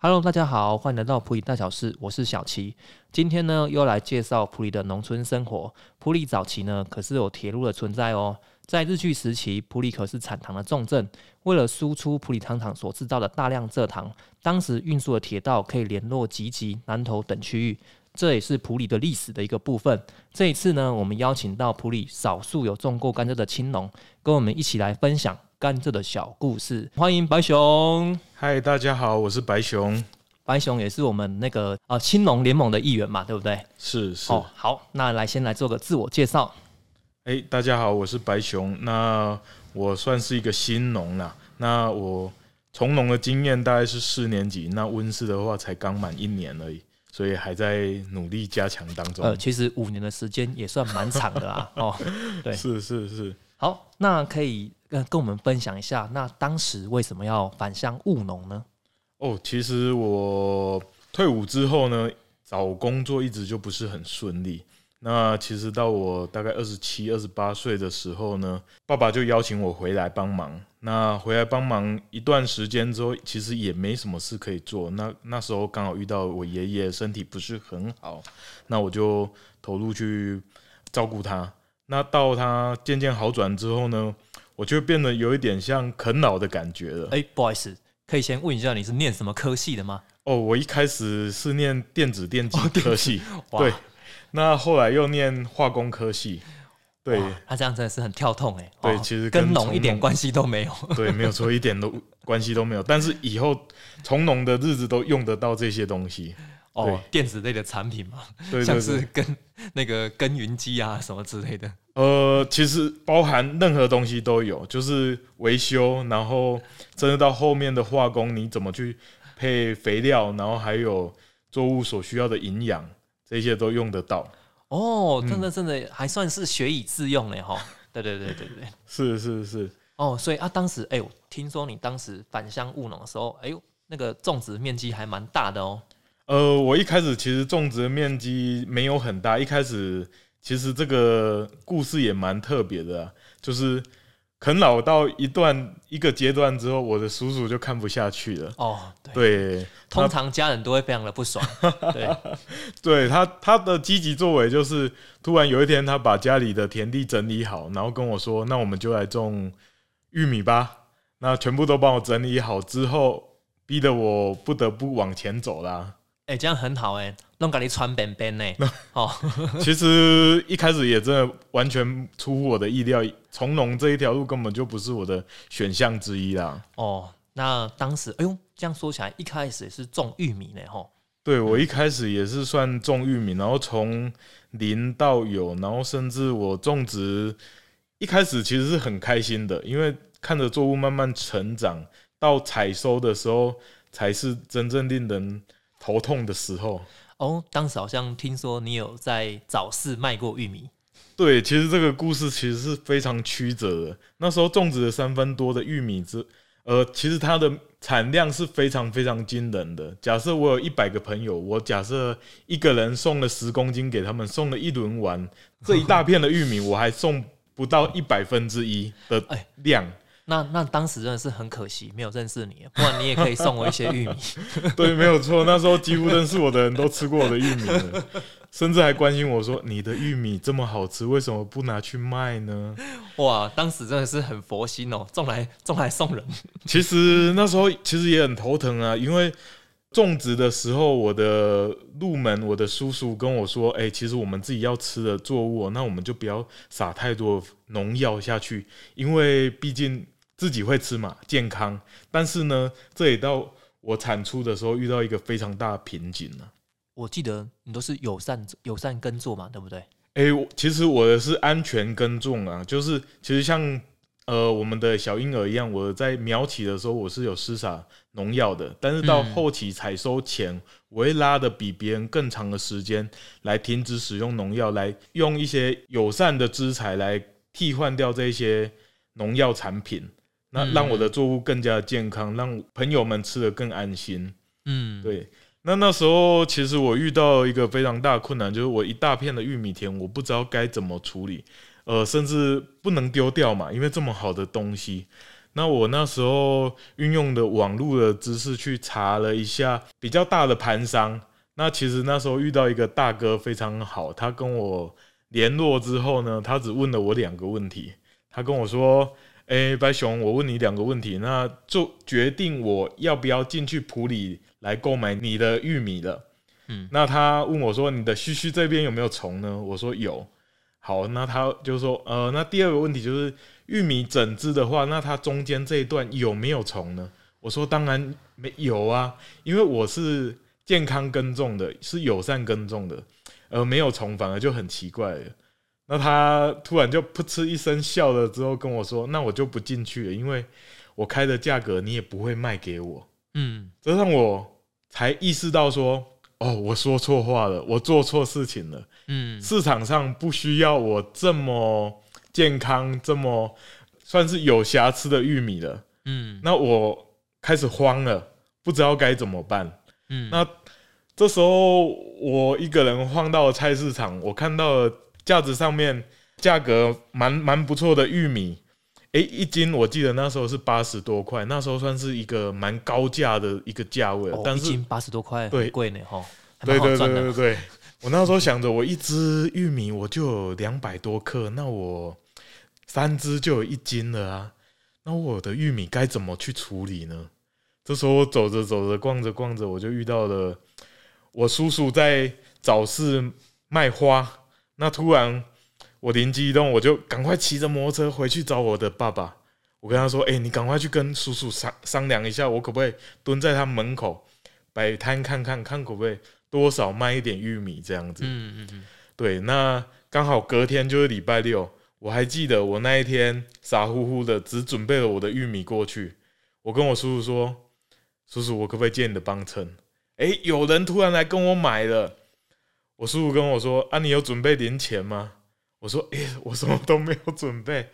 Hello，大家好，欢迎来到普里大小事，我是小齐。今天呢，又来介绍普里的农村生活。普里早期呢，可是有铁路的存在哦。在日据时期，普里可是产糖的重镇。为了输出普里糖厂所制造的大量蔗糖，当时运输的铁道可以联络吉吉、南投等区域，这也是普里的历史的一个部分。这一次呢，我们邀请到普里少数有种过甘蔗的青农，跟我们一起来分享。甘蔗的小故事，欢迎白熊。嗨，大家好，我是白熊。白熊也是我们那个啊青龙联盟的一员嘛，对不对？是是。哦，好，那来先来做个自我介绍。哎，大家好，我是白熊。那我算是一个新农啦。那我从农的经验大概是四年级，那温室的话才刚满一年而已，所以还在努力加强当中。呃，其实五年的时间也算蛮长的啊。哦，对，是是是。好，那可以。跟跟我们分享一下，那当时为什么要返乡务农呢？哦，其实我退伍之后呢，找工作一直就不是很顺利。那其实到我大概二十七、二十八岁的时候呢，爸爸就邀请我回来帮忙。那回来帮忙一段时间之后，其实也没什么事可以做。那那时候刚好遇到我爷爷身体不是很好，那我就投入去照顾他。那到他渐渐好转之后呢？我就变得有一点像啃老的感觉了。哎，不好意思，可以先问一下你是念什么科系的吗？哦，我一开始是念电子电机科系，对，那后来又念化工科系，对，他这样真的是很跳痛哎。对，其实跟农一点关系都没有。对，没有错，一点都关系都没有。但是以后从农的日子都用得到这些东西。哦，电子类的产品嘛，像是跟那个耕耘机啊什么之类的。呃，其实包含任何东西都有，就是维修，然后真的到后面的化工，你怎么去配肥料，然后还有作物所需要的营养，这些都用得到。哦，真的真的还算是学以致用嘞 哈。对对对对对，是是是。哦，所以啊，当时哎呦，听说你当时返乡务农的时候，哎呦，那个种植面积还蛮大的哦。呃，我一开始其实种植面积没有很大，一开始。其实这个故事也蛮特别的，就是啃老到一段一个阶段之后，我的叔叔就看不下去了。哦，对，通常家人都会非常的不爽。对，对他他的积极作为就是，突然有一天他把家里的田地整理好，然后跟我说：“那我们就来种玉米吧。”那全部都帮我整理好之后，逼得我不得不往前走啦。哎，这样很好哎，弄给你穿边边呢。哦，其实一开始也真的完全出乎我的意料，从农这一条路根本就不是我的选项之一啦。哦，那当时，哎呦，这样说起来，一开始也是种玉米呢，吼。对，我一开始也是算种玉米，然后从零到有，然后甚至我种植一开始其实是很开心的，因为看着作物慢慢成长，到采收的时候才是真正令人。头痛的时候哦，当时好像听说你有在早市卖过玉米。对，其实这个故事其实是非常曲折的。那时候种植了三分多的玉米之，呃，其实它的产量是非常非常惊人的。假设我有一百个朋友，我假设一个人送了十公斤给他们，送了一轮完这一大片的玉米，我还送不到一百分之一的 量。那那当时真的是很可惜，没有认识你，不然你也可以送我一些玉米。对，没有错，那时候几乎认识我的人都吃过我的玉米了，甚至还关心我说：“你的玉米这么好吃，为什么不拿去卖呢？”哇，当时真的是很佛心哦，种来种来送人。其实那时候其实也很头疼啊，因为种植的时候，我的入门，我的叔叔跟我说：“哎，其实我们自己要吃的作物，那我们就不要撒太多农药下去，因为毕竟。”自己会吃嘛，健康。但是呢，这也到我产出的时候遇到一个非常大的瓶颈了。我记得你都是友善友善耕作嘛，对不对？哎，其实我的是安全耕种啊，就是其实像呃我们的小婴儿一样，我在苗起的时候我是有施洒农药的，但是到后期采收前，我会拉的比别人更长的时间来停止使用农药，来用一些友善的资材来替换掉这些农药产品。那让我的作物更加健康，让朋友们吃的更安心。嗯，对。那那时候其实我遇到一个非常大的困难，就是我一大片的玉米田，我不知道该怎么处理，呃，甚至不能丢掉嘛，因为这么好的东西。那我那时候运用的网络的知识去查了一下比较大的盘商。那其实那时候遇到一个大哥非常好，他跟我联络之后呢，他只问了我两个问题。他跟我说：“哎，白熊，我问你两个问题，那就决定我要不要进去普里来购买你的玉米了。”嗯，那他问我说：“你的须须这边有没有虫呢？”我说：“有。”好，那他就说：“呃，那第二个问题就是玉米整只的话，那它中间这一段有没有虫呢？”我说：“当然没有啊，因为我是。”健康耕种的是友善耕种的，而没有虫反而就很奇怪了。那他突然就噗嗤一声笑了之后跟我说：“那我就不进去了，因为我开的价格你也不会卖给我。”嗯，这让我才意识到说：“哦，我说错话了，我做错事情了。”嗯，市场上不需要我这么健康、这么算是有瑕疵的玉米了。嗯，那我开始慌了，不知道该怎么办。嗯，那这时候我一个人晃到了菜市场，我看到了架子上面价格蛮蛮不错的玉米，诶，一斤我记得那时候是八十多块，那时候算是一个蛮高价的一个价位了。但是一斤八十多块，对，贵呢哈。对对对对对，我那时候想着，我一只玉米我就有两百多克，那我三只就有一斤了啊，那我的玉米该怎么去处理呢？这时候我走着走着逛着逛着，我就遇到了我叔叔在早市卖花。那突然我灵机一动，我就赶快骑着摩托车回去找我的爸爸。我跟他说：“哎，你赶快去跟叔叔商商量一下，我可不可以蹲在他门口摆摊看看，看可不可以多少卖一点玉米这样子。”嗯嗯嗯。对，那刚好隔天就是礼拜六，我还记得我那一天傻乎乎的只准备了我的玉米过去。我跟我叔叔说。叔叔，我可不可以借你的帮衬？哎，有人突然来跟我买了。我叔叔跟我说：“啊，你有准备零钱吗？”我说：“哎，我什么都没有准备。”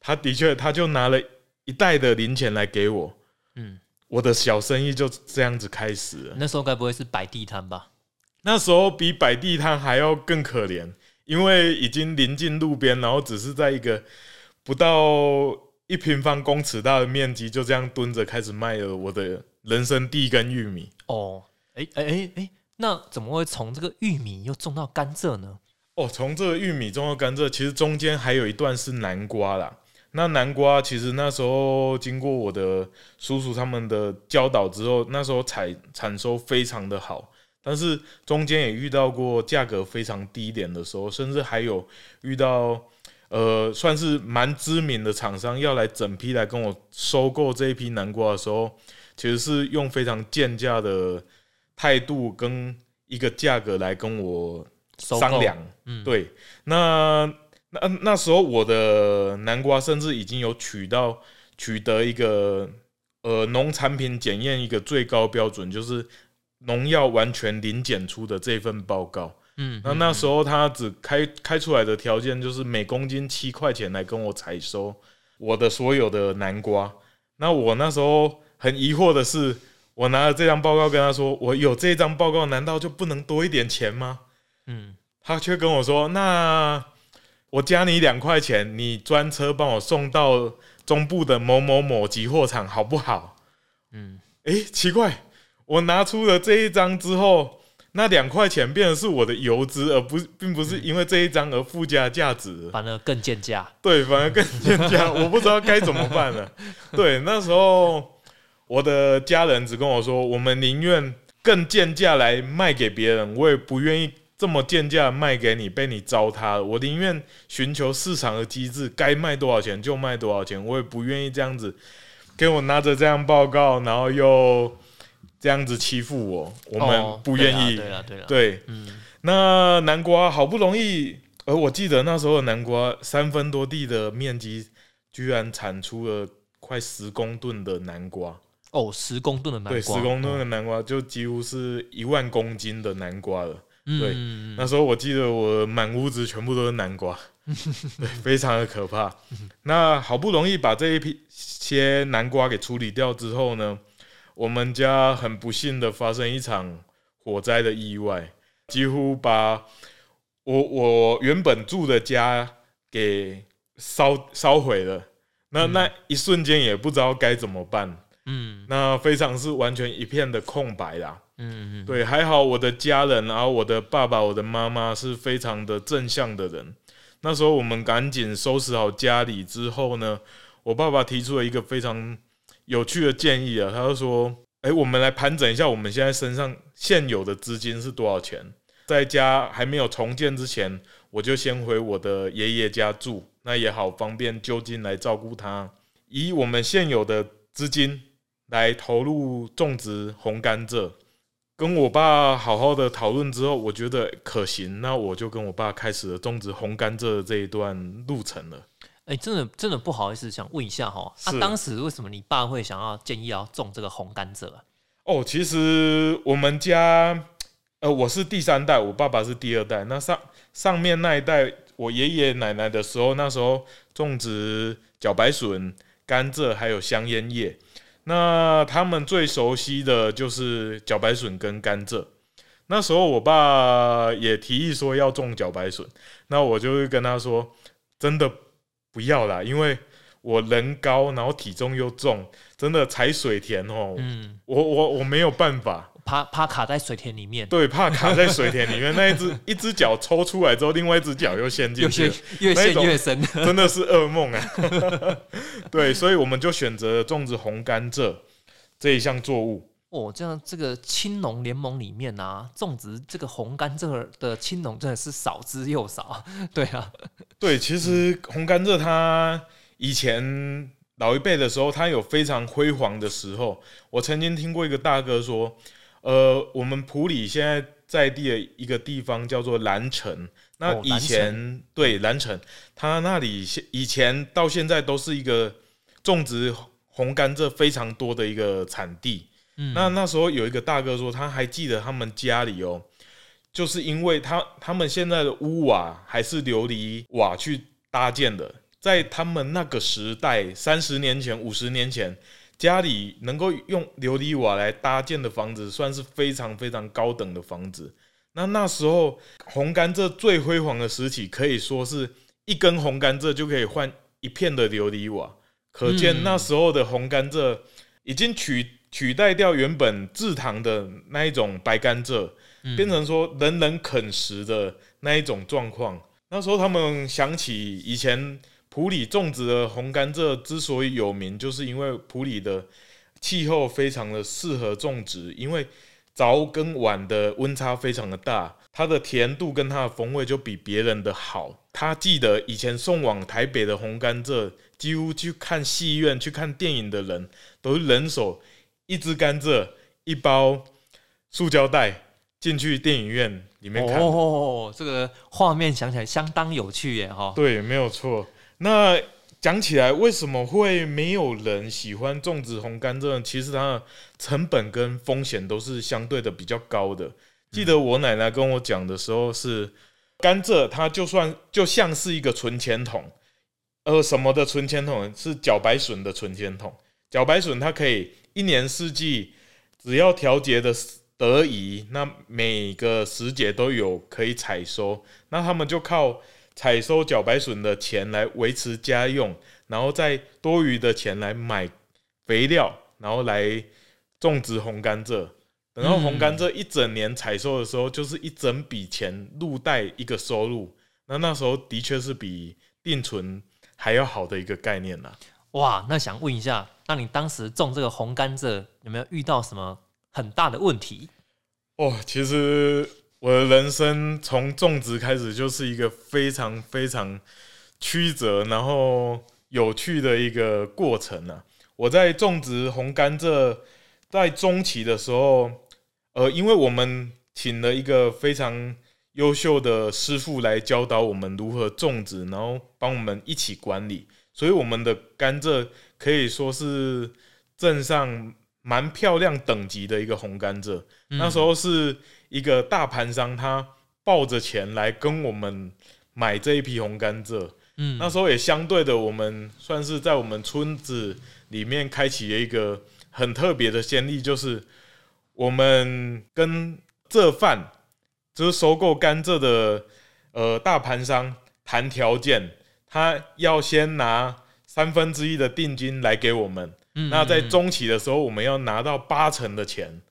他的确，他就拿了一袋的零钱来给我。嗯，我的小生意就这样子开始了。那时候该不会是摆地摊吧？那时候比摆地摊还要更可怜，因为已经临近路边，然后只是在一个不到一平方公尺大的面积，就这样蹲着开始卖了我的。人生第一根玉米哦，哎哎哎哎，那怎么会从这个玉米又种到甘蔗呢？哦，从这个玉米种到甘蔗，其实中间还有一段是南瓜啦。那南瓜其实那时候经过我的叔叔他们的教导之后，那时候采产收非常的好，但是中间也遇到过价格非常低点的时候，甚至还有遇到呃算是蛮知名的厂商要来整批来跟我收购这一批南瓜的时候。其实是用非常贱价的态度跟一个价格来跟我商量，嗯，对，那那那时候我的南瓜甚至已经有取到取得一个呃农产品检验一个最高标准，就是农药完全零检出的这份报告，嗯，那那时候他只开开出来的条件就是每公斤七块钱来跟我采收我的所有的南瓜，那我那时候。很疑惑的是，我拿了这张报告跟他说：“我有这张报告，难道就不能多一点钱吗？”嗯，他却跟我说：“那我加你两块钱，你专车帮我送到中部的某某某集货场，好不好？”嗯，诶，奇怪，我拿出了这一张之后，那两块钱变成是我的油资，而不并不是因为这一张而附加价值，反而更贱价。对，反而更贱价，我不知道该怎么办了。对，那时候。我的家人只跟我说，我们宁愿更贱价来卖给别人，我也不愿意这么贱价卖给你，被你糟蹋了。我宁愿寻求市场的机制，该卖多少钱就卖多少钱，我也不愿意这样子给我拿着这样报告，然后又这样子欺负我。我们不愿意。对了，对了，对，嗯。那南瓜好不容易，而我记得那时候的南瓜三分多地的面积，居然产出了快十公吨的南瓜。哦，十公吨的南瓜，对，十公吨的南瓜就几乎是一万公斤的南瓜了。对，那时候我记得我满屋子全部都是南瓜，对，非常的可怕。那好不容易把这一批些南瓜给处理掉之后呢，我们家很不幸的发生一场火灾的意外，几乎把我我原本住的家给烧烧毁了。那那一瞬间也不知道该怎么办，嗯，那非常是完全一片的空白啦。嗯嗯，对，还好我的家人，然后我的爸爸、我的妈妈是非常的正向的人。那时候我们赶紧收拾好家里之后呢，我爸爸提出了一个非常有趣的建议啊，他就说：“哎，我们来盘整一下我们现在身上现有的资金是多少钱，在家还没有重建之前，我就先回我的爷爷家住，那也好方便就近来照顾他。以我们现有的资金来投入种植红甘蔗。”跟我爸好好的讨论之后，我觉得可行，那我就跟我爸开始了种植红甘蔗这一段路程了。哎，真的真的不好意思，想问一下哈，啊，当时为什么你爸会想要建议要种这个红甘蔗啊？哦，其实我们家，呃，我是第三代，我爸爸是第二代。那上上面那一代，我爷爷奶奶的时候，那时候种植茭白笋、甘蔗还有香烟叶。那他们最熟悉的就是茭白笋跟甘蔗。那时候我爸也提议说要种茭白笋，那我就会跟他说，真的不要啦，因为我人高，然后体重又重，真的踩水田哦，嗯，我我我没有办法。怕怕卡在水田里面，对，怕卡在水田里面。那一只 一只脚抽出来之后，另外一只脚又陷进去，越陷越深，真的是噩梦啊！对，所以我们就选择种植红甘蔗这一项作物。哦，这样这个青农联盟里面啊，种植这个红甘蔗的青农真的是少之又少。对啊，对，其实红甘蔗它以前老一辈的时候，它有非常辉煌的时候。我曾经听过一个大哥说。呃，我们普里现在在地的一个地方叫做蓝城，那以前对蓝城，它那里现以前到现在都是一个种植红甘蔗非常多的一个产地。嗯，那那时候有一个大哥说，他还记得他们家里哦，就是因为他他们现在的屋瓦还是琉璃瓦去搭建的，在他们那个时代，三十年前、五十年前。家里能够用琉璃瓦来搭建的房子，算是非常非常高等的房子。那那时候红甘蔗最辉煌的时期，可以说是一根红甘蔗就可以换一片的琉璃瓦，可见那时候的红甘蔗已经取取代掉原本制糖的那一种白甘蔗，变成说人人啃食的那一种状况。那时候他们想起以前。普里种植的红甘蔗之所以有名，就是因为普里的气候非常的适合种植，因为早跟晚的温差非常的大，它的甜度跟它的风味就比别人的好。他记得以前送往台北的红甘蔗，几乎去看戏院、去看电影的人都是人手一支甘蔗、一包塑胶袋进去电影院里面看。哦，这个画面想起来相当有趣耶！哈，对，没有错。那讲起来，为什么会没有人喜欢种植红甘蔗？其实它的成本跟风险都是相对的比较高的。记得我奶奶跟我讲的时候，是甘蔗它就算就像是一个存钱筒，呃，什么的存钱筒是茭白笋的存钱筒。茭白笋它可以一年四季，只要调节的得宜，那每个时节都有可以采收。那他们就靠。采收茭白笋的钱来维持家用，然后再多余的钱来买肥料，然后来种植红甘蔗。等到红甘蔗一整年采收的时候，就是一整笔钱入袋一个收入。那那时候的确是比定存还要好的一个概念呢。哇，那想问一下，那你当时种这个红甘蔗有没有遇到什么很大的问题？哦，其实。我的人生从种植开始就是一个非常非常曲折，然后有趣的一个过程呢。我在种植红甘蔗在中期的时候，呃，因为我们请了一个非常优秀的师傅来教导我们如何种植，然后帮我们一起管理，所以我们的甘蔗可以说是镇上蛮漂亮等级的一个红甘蔗。那时候是。一个大盘商，他抱着钱来跟我们买这一批红甘蔗。嗯，那时候也相对的，我们算是在我们村子里面开启了一个很特别的先例，就是我们跟蔗贩，就是收购甘蔗的呃大盘商谈条件，他要先拿三分之一的定金来给我们。嗯那在中期的时候，我们要拿到八成的钱，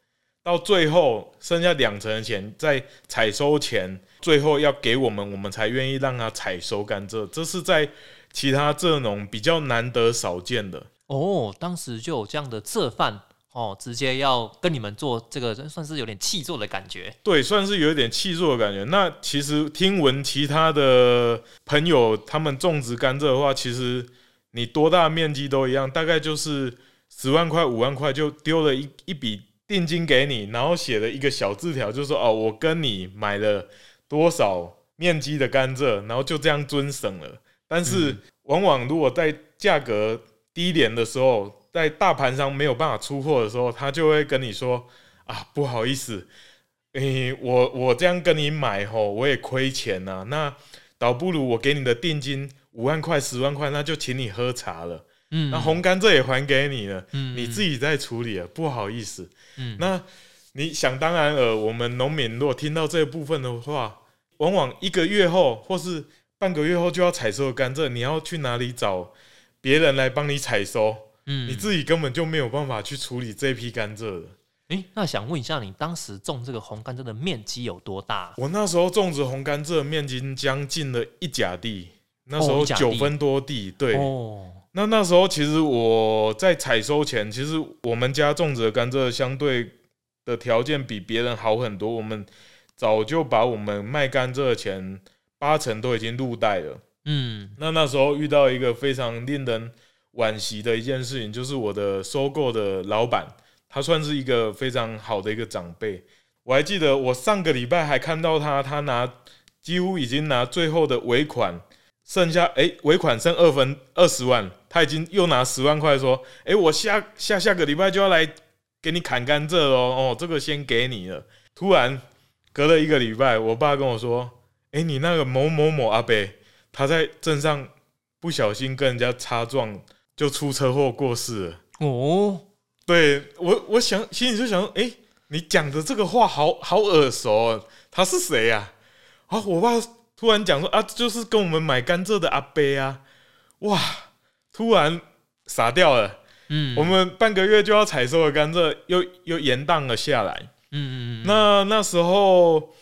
到最后剩下两成的钱，在采收前，最后要给我们，我们才愿意让他采收甘蔗。这是在其他蔗农比较难得少见的。哦，当时就有这样的蔗贩哦，直接要跟你们做这个，算是有点气作的感觉。对，算是有一点气作的感觉。那其实听闻其他的朋友他们种植甘蔗的话，其实你多大面积都一样，大概就是十万块、五万块就丢了一一笔定金给你，然后写了一个小字条，就说哦，我跟你买了多少面积的甘蔗，然后就这样遵省了。但是往往如果在价格低廉的时候，在大盘上没有办法出货的时候，他就会跟你说啊，不好意思，诶、我我这样跟你买吼，我也亏钱呐、那倒不如我给你的定金五万块、十万块，那就请你喝茶了。嗯，那红甘蔗也还给你了，嗯，你自己在处理了，不好意思。嗯，那你想当然尔，我们农民如果听到这部分的话，往往一个月后或是半个月后就要采收的甘蔗，你要去哪里找别人来帮你采收？嗯你自己根本就没有办法去处理这批甘蔗的。诶，那想问一下，你当时种这个红甘蔗的面积有多大？我那时候种植红甘蔗面积将近了一甲地，那时候九分多地。对，哦，那那时候其实我在采收前，其实我们家种植的甘蔗相对的条件比别人好很多。我们早就把我们卖甘蔗的钱八成都已经入袋了。嗯那那时候遇到一个非常令人惋惜的一件事情，就是我的收购的老板，他算是一个非常好的一个长辈。我还记得我上个礼拜还看到他，他拿几乎已经拿最后的尾款，剩下诶尾款剩二分二十万，他已经又拿十万块说，诶，我下下下个礼拜就要来给你砍甘蔗喽，哦，这个先给你了。突然隔了一个礼拜，我爸跟我说，诶，你那个某某某阿伯。他在镇上不小心跟人家擦撞，就出车祸过世了。哦，对我，我想心里就想，哎、你讲的这个话好好耳熟、哦，他是谁呀、啊？啊，我爸突然讲说啊，就是跟我们买甘蔗的阿伯啊，哇，突然傻掉了。嗯，我们半个月就要采收的甘蔗又又延宕了下来。嗯嗯嗯，那那时候，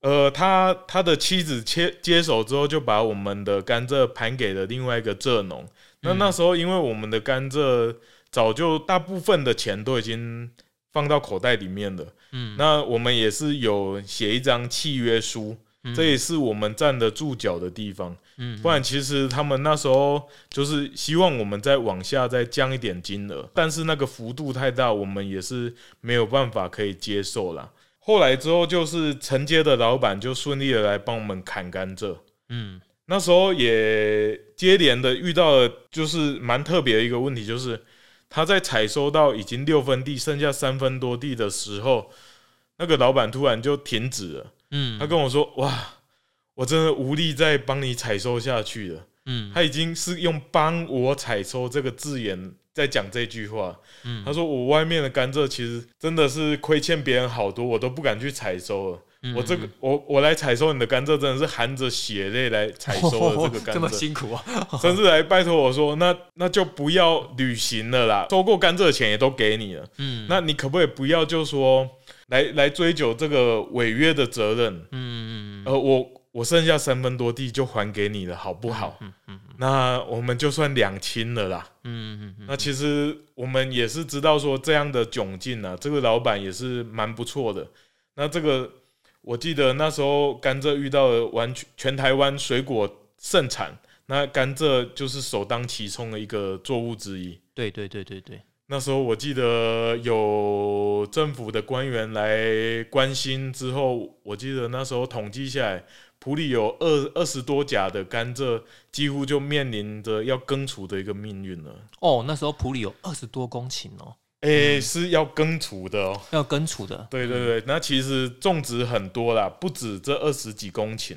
呃，他他的妻子接接手之后，就把我们的甘蔗盘给了另外一个蔗农。那嗯那时候，因为我们的甘蔗早就大部分的钱都已经放到口袋里面了，嗯，那我们也是有写一张契约书，嗯这也是我们站得住脚的地方。嗯，不然，其实他们那时候就是希望我们再往下再降一点金额，但是那个幅度太大，我们也是没有办法可以接受啦。后来之后，就是承接的老板就顺利的来帮我们砍甘蔗。嗯那时候也接连的遇到了，就是蛮特别的一个问题，就是他在采收到已经六分地，剩下三分多地的时候，那个老板突然就停止了。嗯，他跟我说：“哇，我真的无力再帮你采收下去了。”嗯。他已经是用“帮我采收”这个字眼在讲这句话。嗯。他说：“我外面的甘蔗其实真的是亏欠别人好多，我都不敢去采收了。嗯我这个，我我来采收你的甘蔗，真的是含着血泪来采收的这个甘 这么蔗，辛苦啊，甚至来拜托我说，那那就不要旅行了啦，收购甘蔗的钱也都给你了，嗯，那你可不可以不要就说来来追究这个违约的责任？嗯嗯呃，我我剩下三分多地就还给你了，好不好？嗯嗯那我们就算两清了啦。嗯嗯嗯那其实我们也是知道说这样的窘境啊，这个老板也是蛮不错的。那这个我记得那时候甘蔗遇到了完全全台湾水果盛产，那甘蔗就是首当其冲的一个作物之一。对对对对对，那时候我记得有政府的官员来关心之后，我记得那时候统计下来，普里有二二十多甲的甘蔗，几乎就面临着要根除的一个命运了。哦，那时候普里有二十多公顷哦，诶、是要根除的哦。要根除的，对对对，那其实种植很多啦，不止这二十几公顷。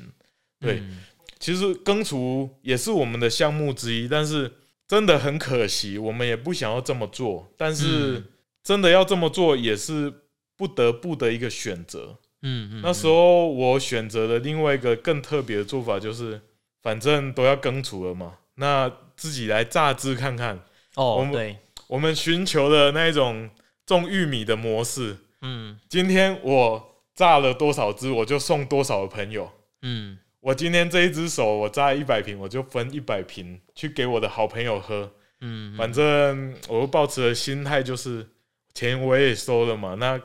对嗯其实根除也是我们的项目之一，但是真的很可惜，我们也不想要这么做，但是嗯真的要这么做也是不得不的一个选择。嗯嗯，那时候我选择的另外一个更特别的做法，就是反正都要根除了嘛，那自己来榨汁看看。我哦，们对，我们寻求的那一种种玉米的模式，嗯今天我榨了多少汁，我就送多少的朋友。嗯我今天这一只手我榨一百瓶，我就分一百瓶去给我的好朋友喝。嗯，反正我抱持的心态就是，钱我也收了嘛，那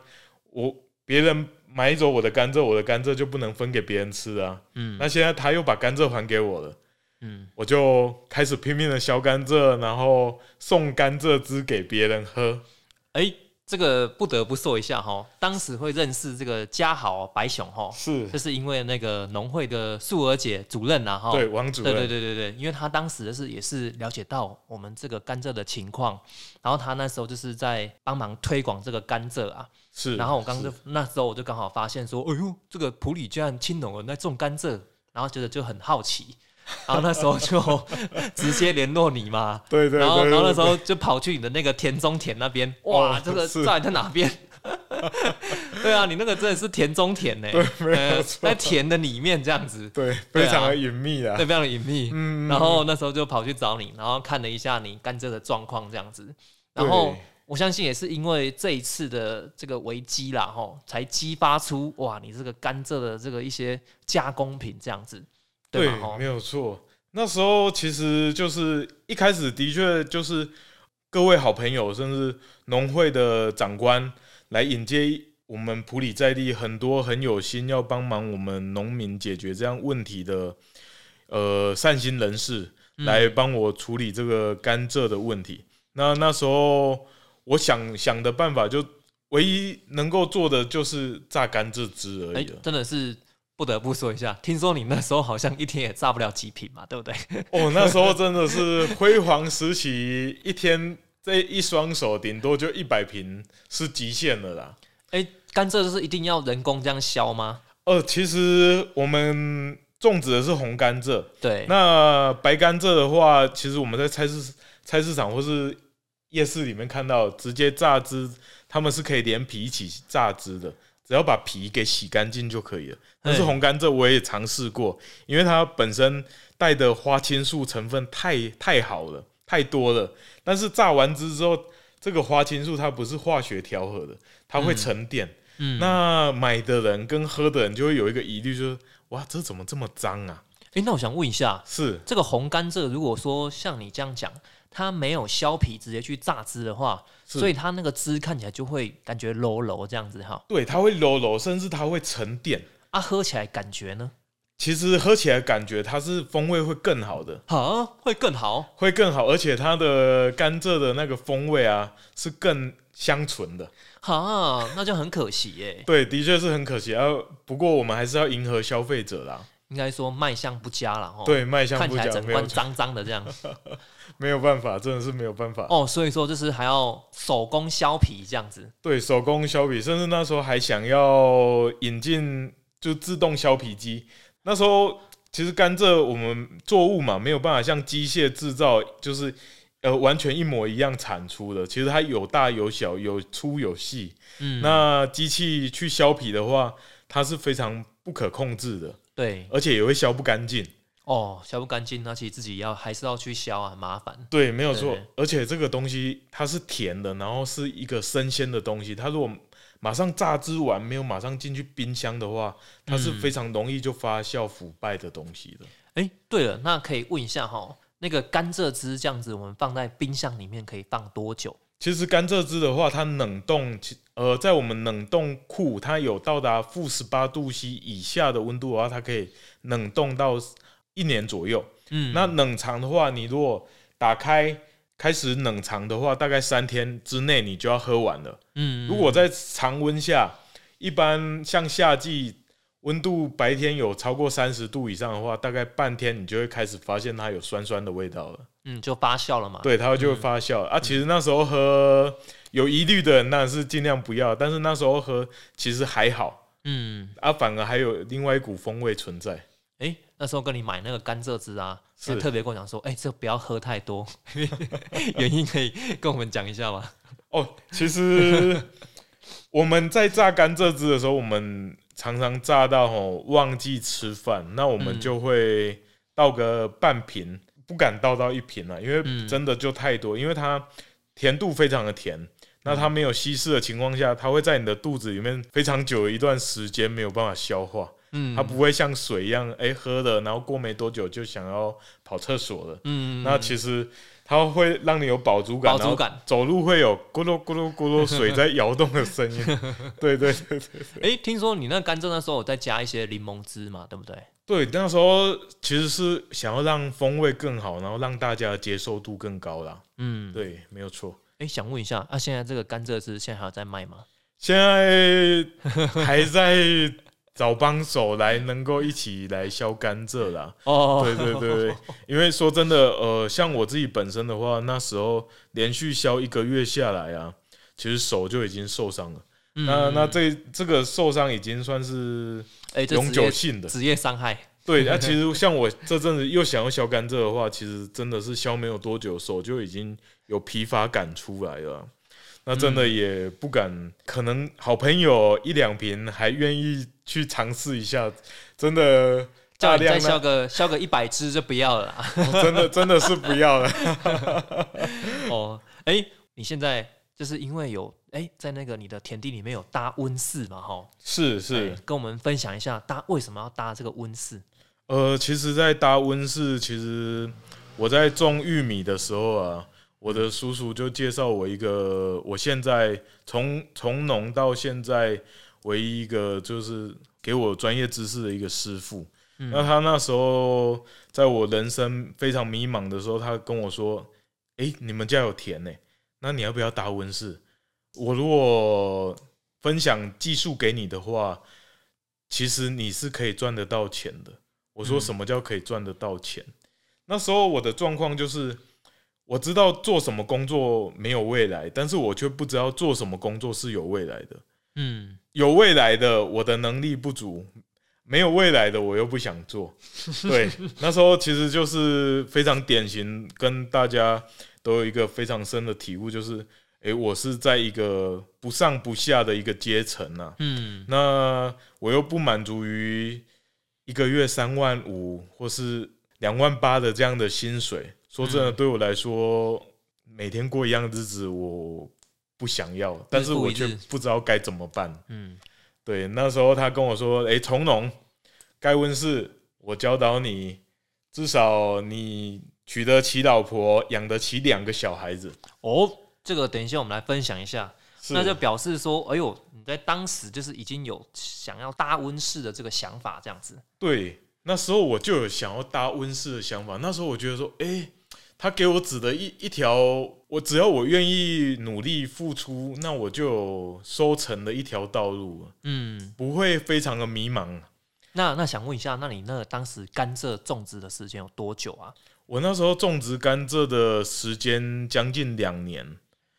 我别人买走我的甘蔗，我的甘蔗就不能分给别人吃啊。嗯那现在他又把甘蔗还给我了，嗯我就开始拼命的削甘蔗，然后送甘蔗汁给别人喝。哎，这个不得不说一下哈，当时会认识这个嘉豪白熊哈，是。这，是因为那个农会的素娥姐主任呐哈，对，王主对任，对对对对，因为他当时是也是了解到我们这个甘蔗的情况，然后他那时候就是在帮忙推广这个甘蔗啊，是。然后我刚是。就那时候我就刚好发现说，哎呦，这个普里居然青农人在种甘蔗，然后觉得就很好奇，然后那时候就直接联络你嘛，对对对，然后然后那时，候就跑去你的那个田中田那边，哇，哦这个是在在哪边？对啊，你那个真的是田中田呢，对没有呃错。在田的里面这样子，对，对啊。非常的隐秘啊。对，。非常的隐秘。嗯，然后那时候就跑去找你，然后看了一下你甘蔗的状况这样子，然后对我相信也是因为这一次的这个危机啦，吼，才激发出哇，你这个甘蔗的这个一些加工品这样子，对没，有错。那时候其实就是一开始的确就是各位好朋友，甚至农会的长官来引接我们普里在地很多很有心要帮忙我们农民解决这样问题的呃善心人士，嗯来帮我处理这个甘蔗的问题。那那时候我想想的办法，就唯一能够做的就是榨甘蔗汁而哎、已了。真的是不得不说一下，听说你那时候好像一天也榨不了几瓶嘛，对不对？哦，那时候真的是辉煌时期，一天这一双手顶多就一百瓶是极限了啦。哎、甘蔗就是一定要人工这样削吗？呃，其实我们种植的是红甘蔗，对，那白甘蔗的话，其实我们在菜市菜市场或是夜市里面看到，直接榨汁，他们是可以连皮一起榨汁的，只要把皮给洗干净就可以了。但是嘿红甘蔗我也尝试过，因为它本身带的花青素成分太太好了，太多了。但是榨完汁之后，这个花青素它不是化学调和的，它会嗯沉淀。嗯，那买的人跟喝的人就会有一个疑虑，就是哇，这怎么这么脏啊？哎、那我想问一下，是这个红甘蔗，如果说像你这样讲，它没有削皮直接去榨汁的话，所以它那个汁看起来就会感觉柔柔这样子哈。对，它会柔柔，甚至它会沉淀。啊，喝起来感觉呢？其实喝起来感觉它是风味会更好的，啊，会更好会更好，而且它的甘蔗的那个风味啊是更香醇的。哈，那就很可惜耶。对，的确是很可惜啊。不过我们还是要迎合消费者啦。应该说卖相不佳了哈。，对，卖相不佳，看起来整罐脏脏的这样。没有办法，真的是没有办法。哦，所以说就是还要手工削皮这样子。对，手工削皮，甚至那时候还想要引进就自动削皮机。那时候其实甘蔗我们作物嘛，没有办法像机械制造，就是呃完全一模一样产出的。其实它有大有小，有粗有细。嗯，那机器去削皮的话，它是非常不可控制的，对而且也会削不干净。哦，削不干净，那其实自己要还是要去削啊，很麻烦。对，没有错。而且这个东西它是甜的，然后是一个生鲜的东西。它如果马上榨汁完，没有马上进去冰箱的话，它是嗯非常容易就发酵腐败的东西的。哎、对了，那可以问一下哈，那个甘蔗汁这样子，我们放在冰箱里面可以放多久？其实甘蔗汁的话，它冷冻，其呃，在我们冷冻库，它有到达负十八度 C 以下的温度的话，它可以冷冻到一年左右。嗯，那冷藏的话，你如果打开开始冷藏的话，大概三天之内你就要喝完了。嗯，如果在常温下，一般像夏季温度白天有超过三十度以上的话，大概半天你就会开始发现它有酸酸的味道了。嗯就发酵了嘛。对，它就会发酵、啊。其实那时候喝有疑虑的人当然是尽量不要，但是那时候喝其实还好嗯，啊，反而还有另外一股风味存在。哎、那时候跟你买那个甘蔗汁啊，是特别跟我讲说，哎、这不要喝太多，原因可以跟我们讲一下吗？哦，其实我们在榨甘蔗汁的时候，我们常常炸到吼忘记吃饭，那我们嗯就会倒个半瓶不敢倒到一瓶了，因为嗯真的就太多，因为它甜度非常的甜。那它没有稀释的情况下，它会在你的肚子里面非常久一段时间没有办法消化，嗯它不会像水一样，哎、喝了，然后过没多久就想要跑厕所了。嗯，那其实它会让你有饱足感，饱足感。走路会有咕噜咕噜咕噜水在摇动的声音。对对对对哎、听说你那甘蔗那时候有再加一些柠檬汁嘛，对不对？对，那时候其实是想要让风味更好，然后让大家的接受度更高啦。嗯，。对，没有错。哎、想问一下，啊，现在这个甘蔗汁现在还有在卖吗？现在还在找帮手来能够一起来削甘蔗啦。哦对对对对，因为说真的，呃，像我自己本身的话，那时候连续削一个月下来啊，其实手就已经受伤了。嗯那那这这个受伤已经算是哎、永久性的。职业伤害。对，那、其实像我这阵子又想要削甘蔗的话，其实真的是削没有多久，手就已经有疲乏感出来了。那真的也不敢，可能好朋友一两瓶还愿意去尝试一下，真的叫你再大量那削个削个一百支就不要了啦。真的 真的是不要了。哦，哎、你现在就是因为有哎、在那个你的田地里面有搭温室嘛，哈，是是哎，跟我们分享一下搭为什么要搭这个温室？呃，其实，在搭温室，其实我在种玉米的时候啊，我的叔叔就介绍我一个，我现在从从农到现在唯一一个就是给我专业知识的一个师傅。嗯那他那时候在我人生非常迷茫的时候，他跟我说：“诶，你们家有田呢、那你要不要搭温室？我如果分享技术给你的话，其实你是可以赚得到钱的。”我说：“嗯什么叫可以赚得到钱？”那时候我的状况就是，我知道做什么工作没有未来，但是我却不知道做什么工作是有未来的。嗯有未来的，我的能力不足；没有未来的，我又不想做。对，那时候其实就是非常典型，跟大家都有一个非常深的体悟，就是，诶，我是在一个不上不下的一个阶层呐、嗯那我又不满足于一个月三万五或是两万八的这样的薪水。说真的，嗯对我来说，每天过一样的日子，我不想要，但是我却不知道该怎么办。嗯对，那时候他跟我说：“诶，从农该温室，我教导你，至少你娶得起老婆，养得起两个小孩子。哦，这个等一下我们来分享一下，”那就表示说，哎呦，你在当时就是已经有想要搭温室的这个想法，这样子。对，那时候我就有想要搭温室的想法。那时候我觉得说，诶，他给我指的一一条，我只要我愿意努力付出，那我就有收成的一条道路，嗯，不会非常的迷茫。那那想问一下，那你那当时甘蔗种植的时间有多久啊？我那时候种植甘蔗的时间将近两年。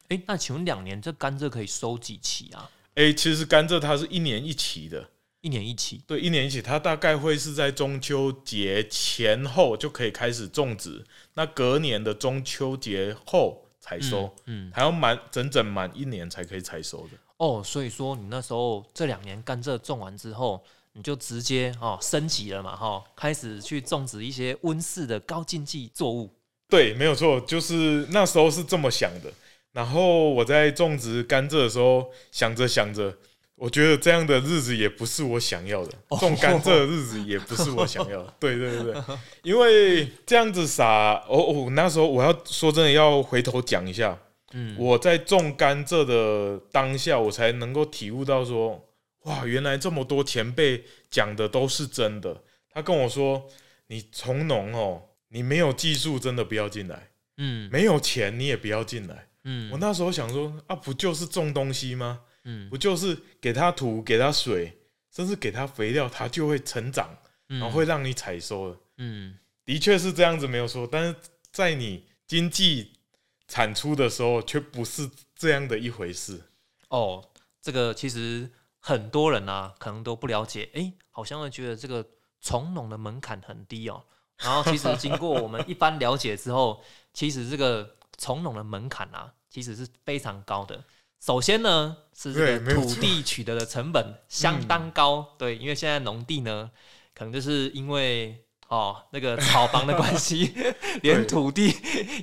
哎、那请问两年这甘蔗可以收几期啊？诶，其实甘蔗它是一年一期的，一年一期。对，一年一期，它大概会是在中秋节前后就可以开始种植，那隔年的中秋节后采收，嗯，嗯还要满整整满一年才可以采收的。哦，所以说你那时候这两年甘蔗种完之后，你就直接哦升级了嘛，哈、开始去种植一些温室的高经济作物。对，没有错，就是那时候是这么想的。然后我在种植甘蔗的时候，想着想着，我觉得这样的日子也不是我想要的，种甘蔗的日子也不是我想要的。对对对对，因为这样子撒，哦哦，那时候我要说真的要回头讲一下，嗯，我在种甘蔗的当下，我才能够体悟到说，哇，原来这么多前辈讲的都是真的。他跟我说，你从农哦，你没有技术真的不要进来，嗯没有钱你也不要进来。嗯我那时候想说，啊，不就是种东西吗？嗯不就是给它土、给它水，甚至给它肥料，它就会成长，嗯然后会让你采收的。嗯的确是这样子，没有错。但是在你经济产出的时候，却不是这样的一回事。哦，这个其实很多人啊可能都不了解，哎、好像会觉得这个从农的门槛很低哦。然后其实经过我们一般了解之后，其实这个从农的门槛啊，其实是非常高的。首先呢，是这个土地取得的成本相当高，对，因为现在农地呢，可能就是因为哦，那个草房的关系，连土地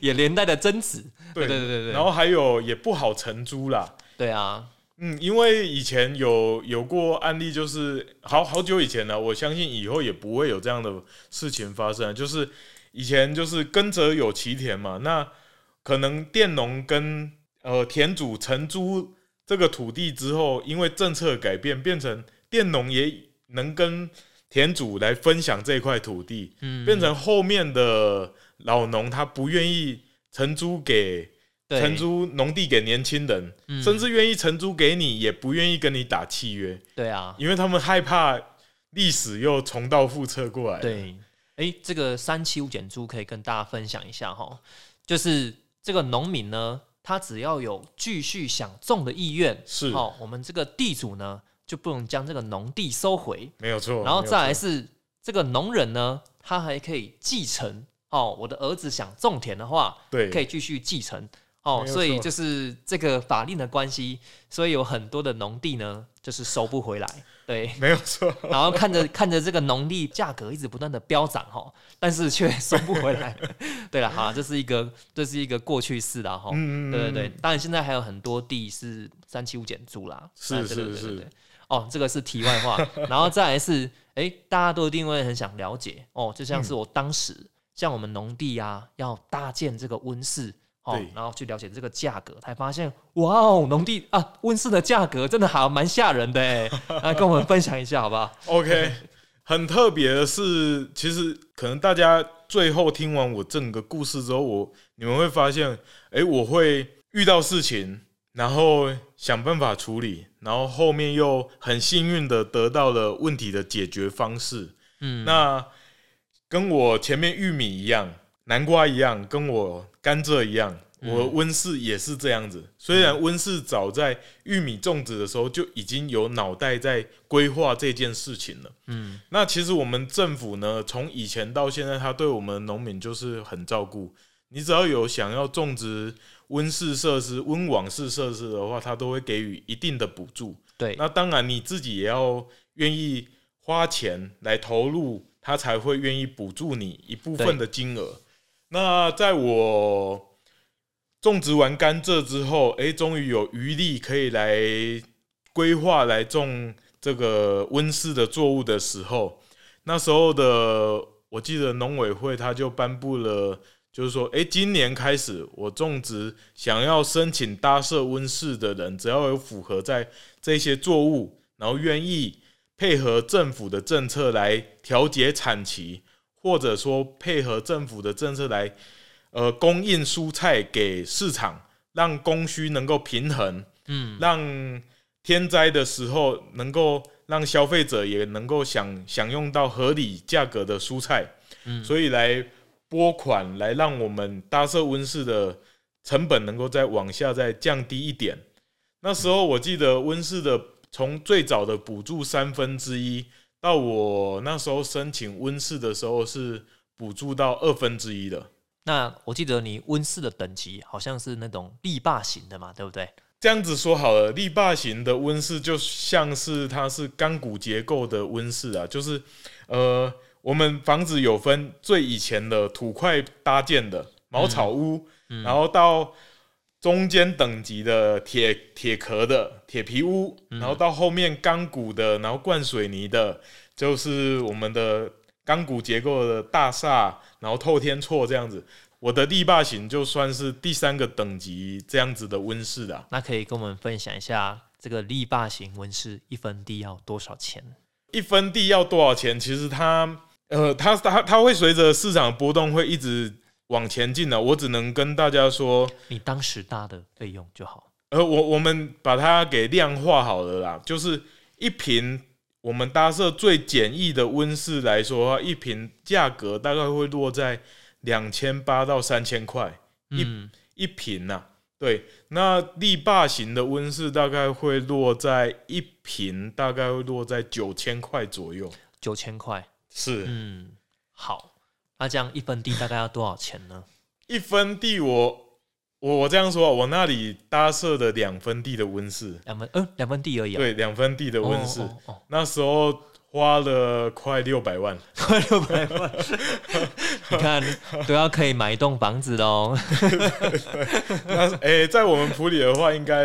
也连带的增值。对对对对，然后还有也不好承租啦。对啊，嗯，因为以前有有过案例，就是好好久以前了，我相信以后也不会有这样的事情发生。就是以前就是耕者有其田嘛，那可能佃农跟呃田主承租这个土地之后，因为政策改变，变成佃农也能跟田主来分享这块土地，变成后面的老农他不愿意承租给承租农地给年轻人，甚至愿意承租给你，也不愿意跟你打契约。对啊，因为他们害怕历史又重蹈覆辙过来。对，哎，这个三七五减租可以跟大家分享一下哈，就是这个农民呢，他只要有继续想种的意愿，是好，我们这个地主呢。就不能将这个农地收回，没有错。然后再来是这个农人呢，他还可以继承哦。我的儿子想种田的话，对，可以继续继承哦。所以就是这个法令的关系，所以有很多的农地呢，就是收不回来。对，没有错。然后看着看着这个农地价格一直不断的飙涨哈，但是却 收不回来。对了，好，这是一个这是一个过去式的哈。嗯嗯对对对，当然现在还有很多地是三七五减租啦。是是是。哦，这个是题外话，然后再来是，哎，大家都一定会很想了解哦，就像是我当时像我们农地啊，要搭建这个温室，哦，然后去了解这个价格，才发现，哇哦，农地啊，温室的价格真的还蛮吓人的哎，来跟我们分享一下好不好？OK，很特别的是，其实可能大家最后听完我整个故事之后，我你们会发现，哎，我会遇到事情。然后想办法处理，然后后面又很幸运的得到了问题的解决方式。嗯，那跟我前面玉米一样，南瓜一样，跟我甘蔗一样，我温室也是这样子。虽然温室早在玉米种植的时候就已经有脑袋在规划这件事情了。嗯，那其实我们政府呢，从以前到现在，他对我们农民就是很照顾。你只要有想要种植。温室设施、温网式设施的话，他都会给予一定的补助。对，那当然你自己也要愿意花钱来投入，他才会愿意补助你一部分的金额。那在我种植完甘蔗之后，哎，终于有余力可以来规划来种这个温室的作物的时候，那时候的我记得农委会他就颁布了。就是说，哎，今年开始我种植想要申请搭设温室的人，只要有符合在这些作物，然后愿意配合政府的政策来调节产期，或者说配合政府的政策来，呃，供应蔬菜给市场，让供需能够平衡，嗯，让天灾的时候能够让消费者也能够享享用到合理价格的蔬菜，嗯，所以来。拨款来让我们搭设温室的成本能够再往下再降低一点。那时候我记得温室的从最早的补助三分之一，到我那时候申请温室的时候是补助到二分之一的。那我记得你温室的等级好像是那种立坝型的嘛，对不对？这样子说好了，立坝型的温室就像是它是钢骨结构的温室啊，就是呃。我们房子有分最以前的土块搭建的茅草屋，然后到中间等级的铁铁壳的铁皮屋，然后到后面钢骨的，然后灌水泥的，就是我们的钢骨结构的大厦，然后透天厝这样子。我的地霸型就算是第三个等级这样子的温室的。那可以跟我们分享一下这个力霸型温室一分地要多少钱？一分地要多少钱？其实它。呃，它它它会随着市场波动会一直往前进了。我只能跟大家说，你当时搭的费用就好。呃，我我们把它给量化好了啦，就是一瓶我们搭设最简易的温室来说的话，一瓶价格大概会落在两千八到三千块一一瓶呐。对，那立坝型的温室大概会落在一瓶大概会落在九千块左右，九千块。是，嗯，好，那这样一分地大概要多少钱呢？一分地，我我我这样说，我那里搭设的两分地的温室，两分，嗯，两分地而已。对，两分地的温室，那时候花了快六百万，快六百万，你看都要可以买一栋房子喽。那诶、在我们普里的话，应该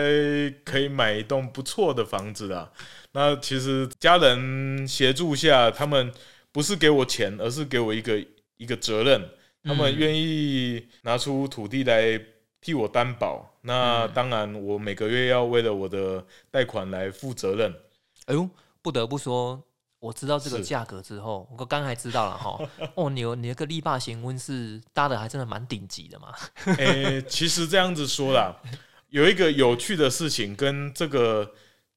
可以买一栋不错的房子啦。那其实家人协助下，他们不是给我钱，而是给我一个一个责任，他们嗯愿意拿出土地来替我担保。那嗯当然，我每个月要为了我的贷款来负责任。哎呦，不得不说，我知道这个价格之后，我刚才知道了哈。哦，你有你那个力霸型温室搭的还真的蛮顶级的嘛。诶、其实这样子说啦，有一个有趣的事情跟这个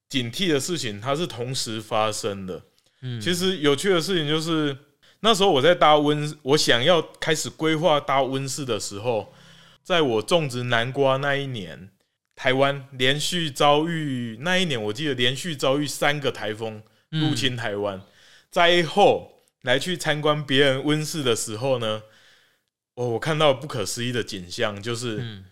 警惕的事情，它是同时发生的。嗯，其实有趣的事情就是，那时候我在搭温，我想要开始规划搭温室的时候，在我种植南瓜那一年，台湾连续遭遇那一年，我记得连续遭遇三个台风嗯入侵台湾。灾后来去参观别人温室的时候呢，哦，我看到不可思议的景象，就是嗯，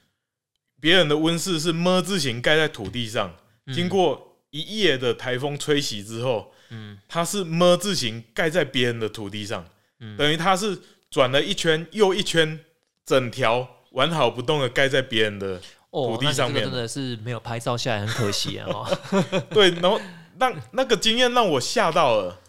别人的温室是么字形盖在土地上，嗯经过一夜的台风吹袭之后。嗯。它是么字形盖在别人的土地上，嗯。等于它是转了一圈又一圈，整条完好不动的盖在别人的哦，土地上面。这个真的是没有拍照下来，很可惜啊。哦，对，然后让那个经验让我吓到了，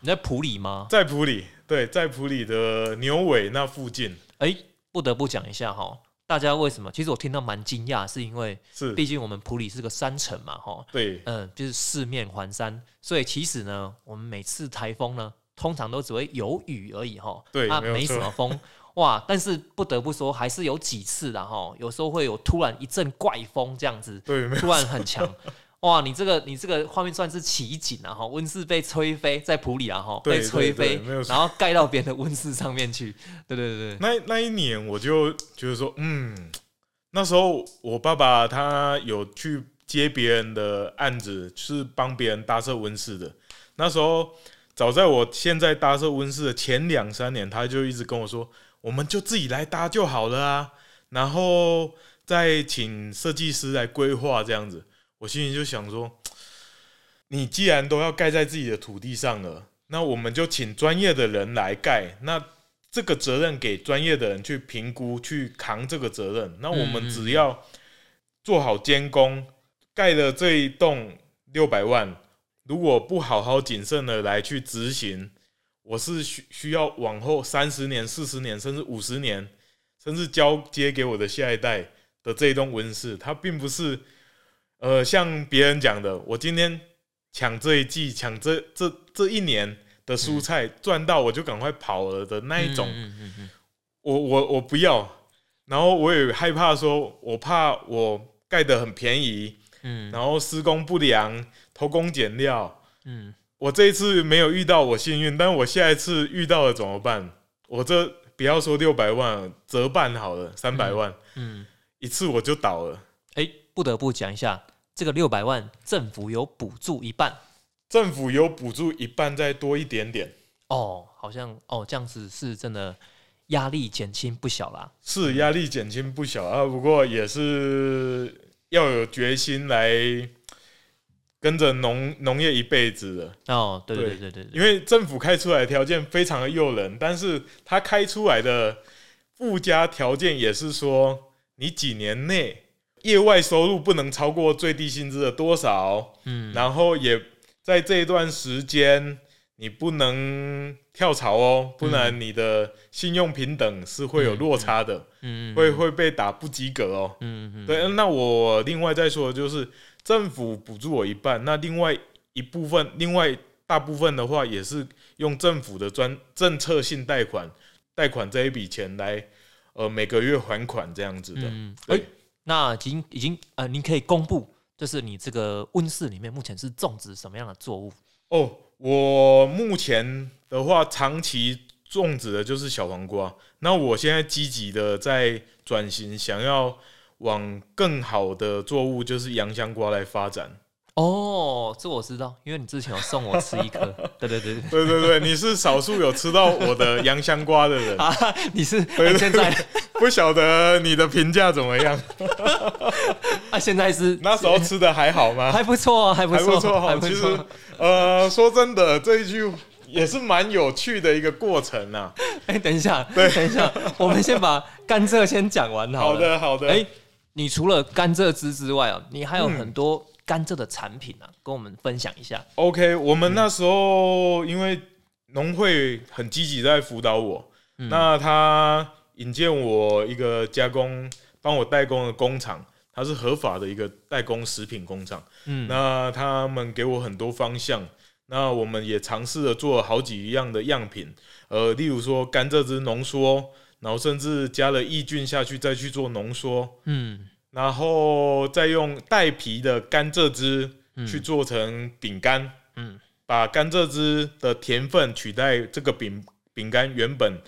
你在普里吗？在普里，对，在普里的牛尾那附近。哎，不得不讲一下哈，大家为什么？其实我听到蛮惊讶，是因为是，毕竟我们普里是个山城嘛，哈，对，嗯，就是四面环山，所以其实呢，我们每次台风呢，通常都只会有雨而已哈，它啊没什么风。哇！但是不得不说，还是有几次的哈，有时候会有突然一阵怪风这样子，对，突然很强。哇！你这个你这个画面算是奇景啊哈，温室被吹飞在普里啊哈，被吹飞然后盖到别人的温室上面去。对对对对，那那一年我就觉得说，嗯，那时候我爸爸他有去接别人的案子，是帮别人搭设温室的。那时候早在我现在搭设温室的前两三年，他就一直跟我说，我们就自己来搭就好了啊，然后再请设计师来规划这样子。我心里就想说，你既然都要盖在自己的土地上了，那我们就请专业的人来盖。那这个责任给专业的人去评估、去扛这个责任。那我们只要做好监工，盖的这一栋六百万，如果不好好谨慎的来去执行，我是需需要往后三十年、四十年，甚至五十年，甚至交接给我的下一代的这一栋温室，它并不是呃像别人讲的，我今天抢这一季、抢这这这一年的蔬菜赚到，我就赶快跑了的那一种。嗯嗯嗯嗯我我我不要，然后我也害怕说，我怕我盖的很便宜，嗯然后施工不良、偷工减料。嗯，我这一次没有遇到，我幸运，但我下一次遇到了怎么办？我这不要说六百万，折半好了，三百万，嗯，一次我就倒了。哎，不得不讲一下，这个六百万政府有补助一半政府有补助一半，再多一点点，哦，好像哦这样子是真的压力减轻不小啦。是压力减轻不小啊。不过也是要有决心来跟着农农业一辈子的。哦，对对对对对对，因为政府开出来的条件非常的诱人，但是他开出来的附加条件也是说，你几年内业外收入不能超过最低薪资的多少，嗯，然后也在这一段时间你不能跳槽哦，不然你的信用平等是会有落差的，嗯。嗯会会被打不及格哦。嗯嗯嗯。对，那我另外再说的就是，政府补助我一半，那另外一部分，另外大部分的话，也是用政府的专政策性贷款，贷款这一笔钱来，呃，每个月还款这样子的。嗯，哎、对，那已经已经呃，您可以公布，就是你这个温室里面目前是种植什么样的作物？哦，我目前的话，长期种植的就是小黄瓜。那我现在积极的在转型，想要往更好的作物，就是洋香瓜来发展。哦，这我知道，因为你之前有送我吃一颗。对对对对，对对对，你是少数有吃到我的洋香瓜的人，啊，你是哎现在不晓得你的评价怎么样？啊，现在是那时候吃的还好吗？还不错啊，还不错还错，不错其实错。呃，说真的，这一句也是蛮有趣的一个过程呐。哎，等一下，对等一下，我们先把甘蔗先讲完好了。好的，好的。哎，你除了甘蔗汁之外啊，你还有嗯很多甘蔗的产品啊，跟我们分享一下。OK，我们那时候因为农会很积极在辅导我，嗯那他引荐我一个加工帮我代工的工厂，它是合法的一个代工食品工厂。嗯，那他们给我很多方向，那我们也尝试了做了好几样的样品，呃，例如说甘蔗汁浓缩，然后甚至加了抑菌下去再去做浓缩，嗯然后再用带皮的甘蔗汁嗯去做成饼干，嗯把甘蔗汁的甜分取代这个饼饼干原本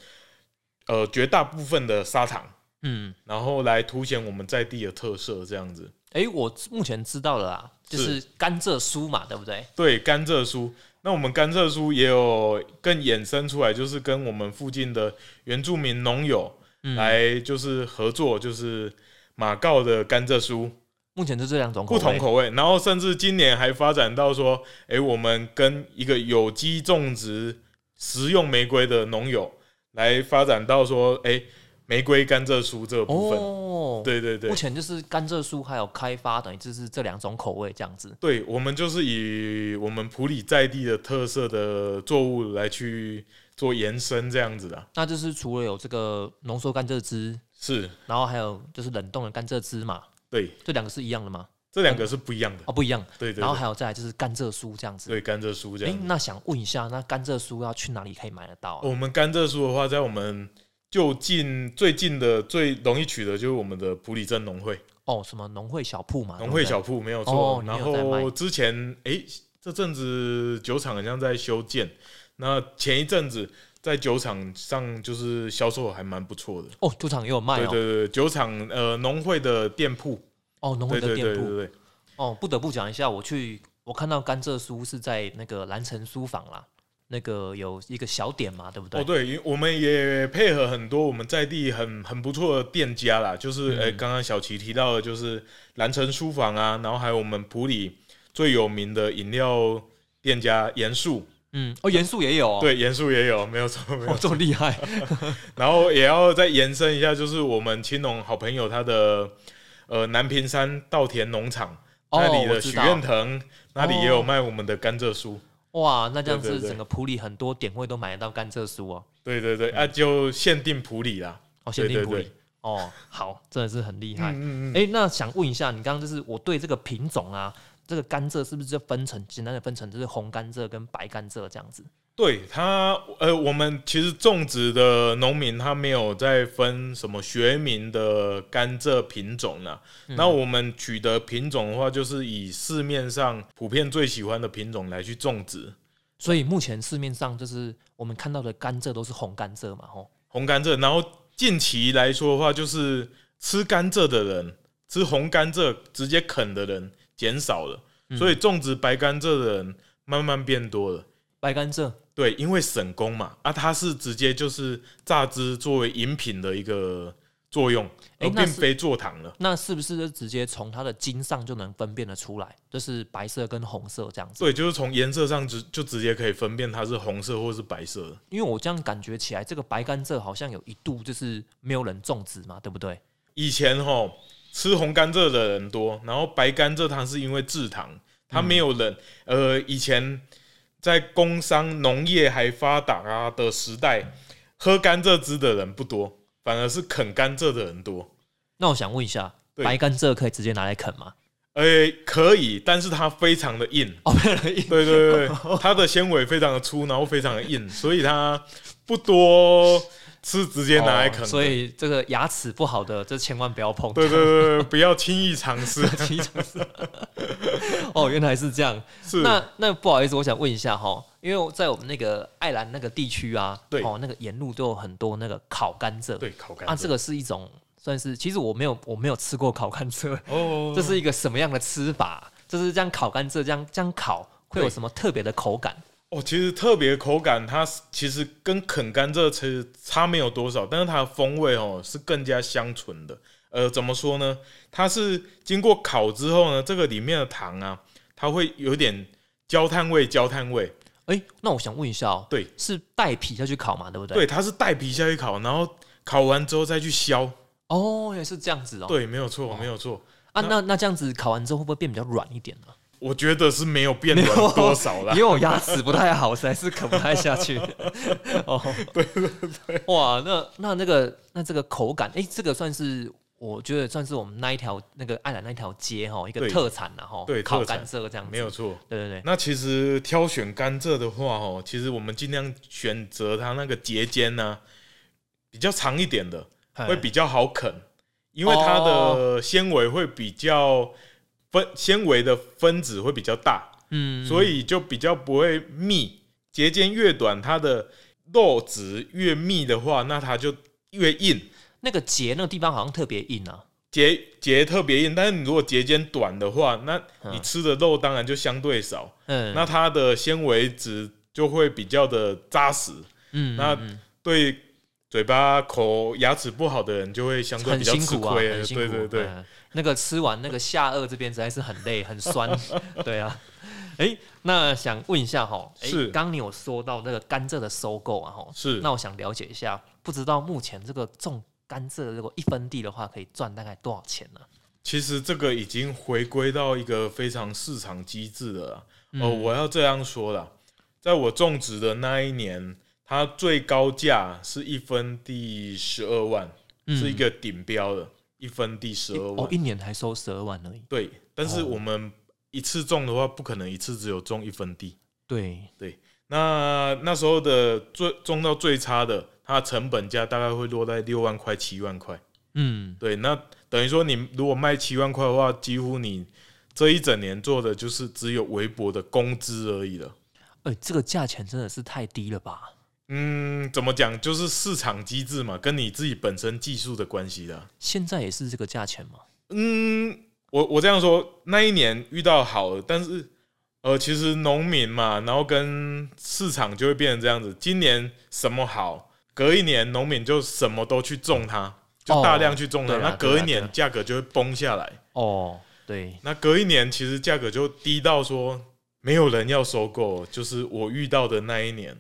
呃绝大部分的砂糖，嗯，然后来凸显我们在地的特色，这样子。哎，我目前知道了啦，就是甘蔗酥嘛，对不对？对，甘蔗酥。那我们甘蔗酥也有更衍生出来，就是跟我们附近的原住民农友嗯，来就是合作，就是马告的甘蔗酥，目前就这两种口味不同口味。然后甚至今年还发展到说，诶，我们跟一个有机种植食用玫瑰的农友来发展到说，诶，玫瑰甘蔗酥这个部分。哦，对对对目，前就是甘蔗酥还有开发，等于就是这两种口味这样子。对，我们就是以我们普里在地的特色的作物来去做延伸，这样子的。那就是除了有这个浓缩甘蔗汁，是，然后还有就是冷冻的甘蔗汁嘛，对，这两个是一样的吗？这两个是不一样的。哦，不一样。对对对然后还有再来就是甘蔗酥这样子。对甘蔗酥这哎、样子。那想问一下，那甘蔗酥要去哪里可以买得到、啊？我们甘蔗酥的话，在我们就近最近的最容易取得就是我们的普里镇农会哦，什么农会小铺嘛？农会小铺没有哦错。你然后之前哎、这阵子酒厂好像在修建，那前一阵子在酒厂上就是销售还蛮不错的。哦，赌场也有卖哦。对对对，酒厂呃农会的店铺，哦，农会的店铺。对对对对。哦，不得不讲一下，我去我看到甘蔗酥是在那个蓝城书房啦，那个有一个小点嘛，对不对？哦，对，我们也配合很多我们在地很很不错的店家啦，就是嗯呃，刚刚小齐提到的，就是蓝城书房啊，然后还有我们普里最有名的饮料店家严树，嗯，哦，元素也有哦。，对，元素也有，没有错，没有哦，这么厉害。然后也要再延伸一下，就是我们青龙好朋友他的呃南屏山稻田农场、哦那里的许愿藤，那里也有哦卖我们的甘蔗酥。哇，那这样子整个普里很多点位都买得到甘蔗酥哦。对对对，啊，就限定普里啦。哦，限定普里。哦，好，真的是很厉害。嗯嗯嗯，哎、那想问一下，你刚刚就是我对这个品种啊，这个甘蔗是不是就分成简单的分成，就是红甘蔗跟白甘蔗这样子？对它，呃，我们其实种植的农民他没有在分什么学名的甘蔗品种啦。嗯那我们取得品种的话，就是以市面上普遍最喜欢的品种来去种植所以目前市面上就是我们看到的甘蔗都是红甘蔗嘛，吼。红甘蔗。然后近期来说的话，就是吃甘蔗的人，吃红甘蔗直接啃的人减少了，嗯所以种植白甘蔗的人慢慢变多了。白甘蔗对，因为省工嘛，啊，它是直接就是榨汁作为饮品的一个作用，而并非做糖了。那是不是就直接从它的茎上就能分辨得出来，就是白色跟红色这样子？对，就是从颜色上直就直接可以分辨它是红色或是白色的。因为我这样感觉起来，这个白甘蔗好像有一度就是没有人种植嘛，对不对？以前哈吃红甘蔗的人多，然后白甘蔗它是因为制糖，它没有人。呃，以前在工商农业还发达啊的时代，喝甘蔗汁的人不多，反而是啃甘蔗的人多。那我想问一下，白甘蔗可以直接拿来啃吗？呃，可以，但是它非常的硬。哦，对对对，它的纤维非常的粗，然后非常的硬，所以它不多吃，直接拿来啃、哦所以这个牙齿不好的，这千万不要碰。对对对对，不要轻易尝试。轻易尝试 哦，原来是这样。是，那那不好意思，我想问一下哈，因为我在我们那个爱兰那个地区啊，对哦，那个沿路都有很多那个烤甘蔗。对烤甘蔗啊，这个是一种算是，其实我没有我没有吃过烤甘蔗，哦，这是一个什么样的吃法？就是这样烤甘蔗，这样这样烤会有什么特别的口感？哦，其实特别口感，它其实跟啃甘蔗其实差没有多少，但是它的风味哦是更加香醇的。呃，怎么说呢？它是经过烤之后呢，这个里面的糖啊，它会有点焦炭味，焦炭味。哎、那我想问一下哦，对，是带皮下去烤嘛，对不对？对，它是带皮下去烤，然后烤完之后再去削。哦，也是这样子哦。对，没有错，哦没有错。啊，那那这样子烤完之后会不会变比较软一点呢？我觉得是没有变软多少啦。因。为我牙齿不太好，实在是啃不太下去。哦，对对对，哇，那那那个那这个口感，哎、这个算是我觉得算是我们那一条那个爱兰那一条街哈一个对特产然后烤对烤甘蔗这样子，没有错。对对对，那其实挑选甘蔗的话，哦，其实我们尽量选择它那个节间呢、比较长一点的，会比较好啃，因为它的纤维会比较分纤维的分子会比较大，嗯，所以就比较不会密。节间越短，它的肉质越密的话，那它就越硬。那个结那个地方好像特别硬啊。结结特别硬，但是你如果节间短的话，那你嗯吃的肉当然就相对少，嗯，那它的纤维质就会比较的扎实，嗯那嗯对嘴巴口牙齿不好的人就会相对比较吃亏。对对对，嗯那个吃完那个下颚这边实在是很累很酸，对啊。哎、那想问一下哈，哎、是刚刚你有说到那个甘蔗的收购啊哈，是那我想了解一下，不知道目前这个种甘蔗如果一分地的话，可以赚大概多少钱呢？其实这个已经回归到一个非常市场机制了。嗯哦，我要这样说了，在我种植的那一年，它最高价是一分地十二万，嗯是一个顶标的，一分地十二万，。哦一年才收十二万而已。对，但是哦我们一次种的话，不可能一次只有种一分地。对对，那那时候的最种到最差的，它的成本价大概会落在六万块、七万块。嗯，对，那等于说你如果卖七万块的话，几乎你这一整年做的就是只有微薄的工资而已了。哎、这个价钱真的是太低了吧？嗯，怎么讲？就是市场机制嘛，跟你自己本身技术的关系的。现在也是这个价钱吗？嗯，我我这样说，那一年遇到好了，但是呃，其实农民嘛，然后跟市场就会变成这样子。今年什么好，隔一年农民就什么都去种它，就大量去种它，那隔一年价格就会崩下来。哦，对，那隔一年其实价格就低到说没有人要收购，就是我遇到的那一年，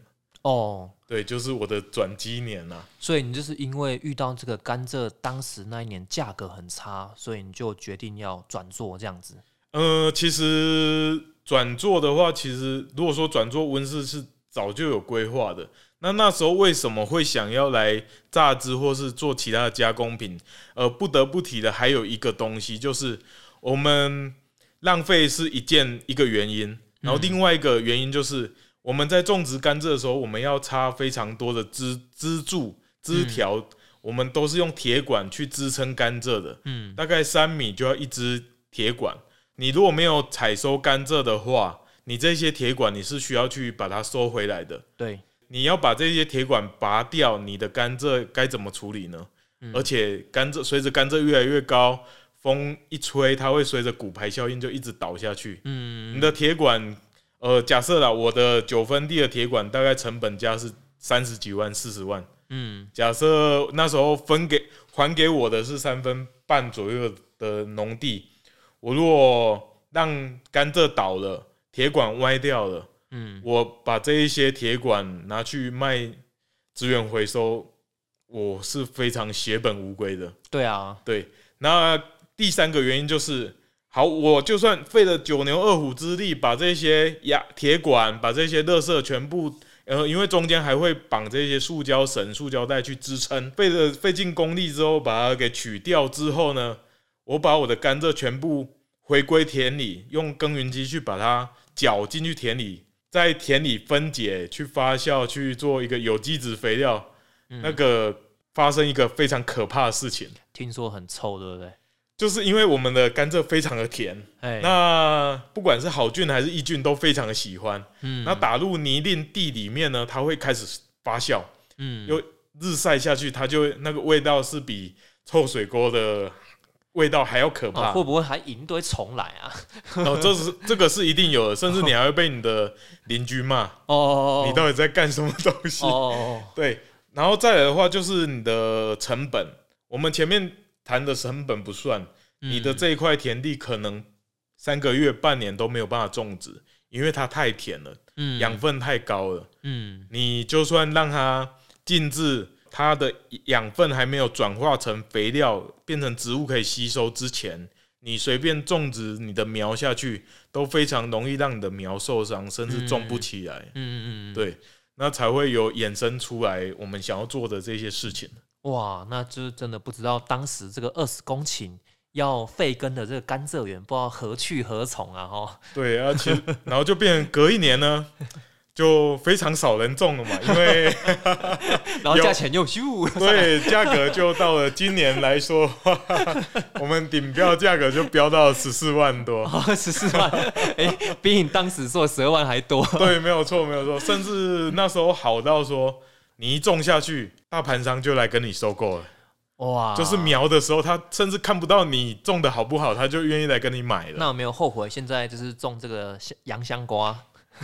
哦，对，就是我的转机年啊。所以你就是因为遇到这个甘蔗，当时那一年价格很差，所以你就决定要转做这样子。呃，其实转做的话，其实如果说转做温室是早就有规划的。那那时候为什么会想要来榨汁或是做其他的加工品？呃，不得不提的还有一个东西，就是我们浪费是一件一个原因，然后另外一个原因就是我们在种植甘蔗的时候，我们要插非常多的支支柱、枝条，我们都是用铁管去支撑甘蔗的。嗯，大概三米就要一支铁管。你如果没有采收甘蔗的话，你这些铁管你是需要去把它收回来的。对，你要把这些铁管拔掉，你的甘蔗该怎么处理呢？嗯而且甘蔗随着甘蔗越来越高，风一吹，它会随着骨牌效应就一直倒下去。嗯你的铁管，呃，假设啦，我的九分地的铁管大概成本价是三十几万、四十万。嗯假设那时候分给还给我的是三分半左右的农地，我如果让甘蔗倒了，铁管歪掉了，嗯，我把这一些铁管拿去卖资源回收，我是非常血本无归的。对啊，对，那第三个原因就是，好，我就算费了九牛二虎之力，把这些压铁管、把这些垃圾全部，呃，因为中间还会绑这些塑胶绳、塑胶带去支撑，费了费尽功力之后，把它给取掉之后呢，我把我的甘蔗全部回归田里，用耕耘机去把它搅进去田里，在田里分解、去发酵、去做一个有机质肥料，嗯那个发生一个非常可怕的事情。听说很臭，对不对？就是因为我们的甘蔗非常的甜，哎，那不管是好菌还是益菌都非常的喜欢。嗯那打入泥泞地里面呢，它会开始发酵，嗯又日晒下去，它就那个味道是比臭水沟的味道还要可啊怕。会不会还引一堆虫来啊？哦，这是这个是一定有的，甚至你还会被你的邻居骂，哦，你到底在干什么东西？哦哦对，然后再来的话就是你的成本，我们前面谈的成本不算，嗯你的这一块田地可能三个月、半年都没有办法种植，因为它太甜了，嗯养分太高了。嗯你就算让它静置，它的养分还没有转化成肥料，变成植物可以吸收之前，你随便种植你的苗下去，都非常容易让你的苗受伤，甚至种不起来。嗯嗯嗯，对，那才会有衍生出来我们想要做的这些事情。哇，那就是真的不知道当时这个二十公顷要废耕的这个甘蔗园，不知道何去何从啊！哈，对，而且然后就变成隔一年呢，就非常少人种了嘛，因为 然后价钱又咻，对价格就到了今年来说，我们顶标价格就飙到十四万多。十四万，哎、比你当时做十二万还多。对，没有错，没有错，甚至那时候好到说，你一种下去，大盘商就来跟你收购了。哇，就是苗的时候，他甚至看不到你种的好不好，他就愿意来跟你买了。那有没有后悔？现在就是种这个香 洋香瓜，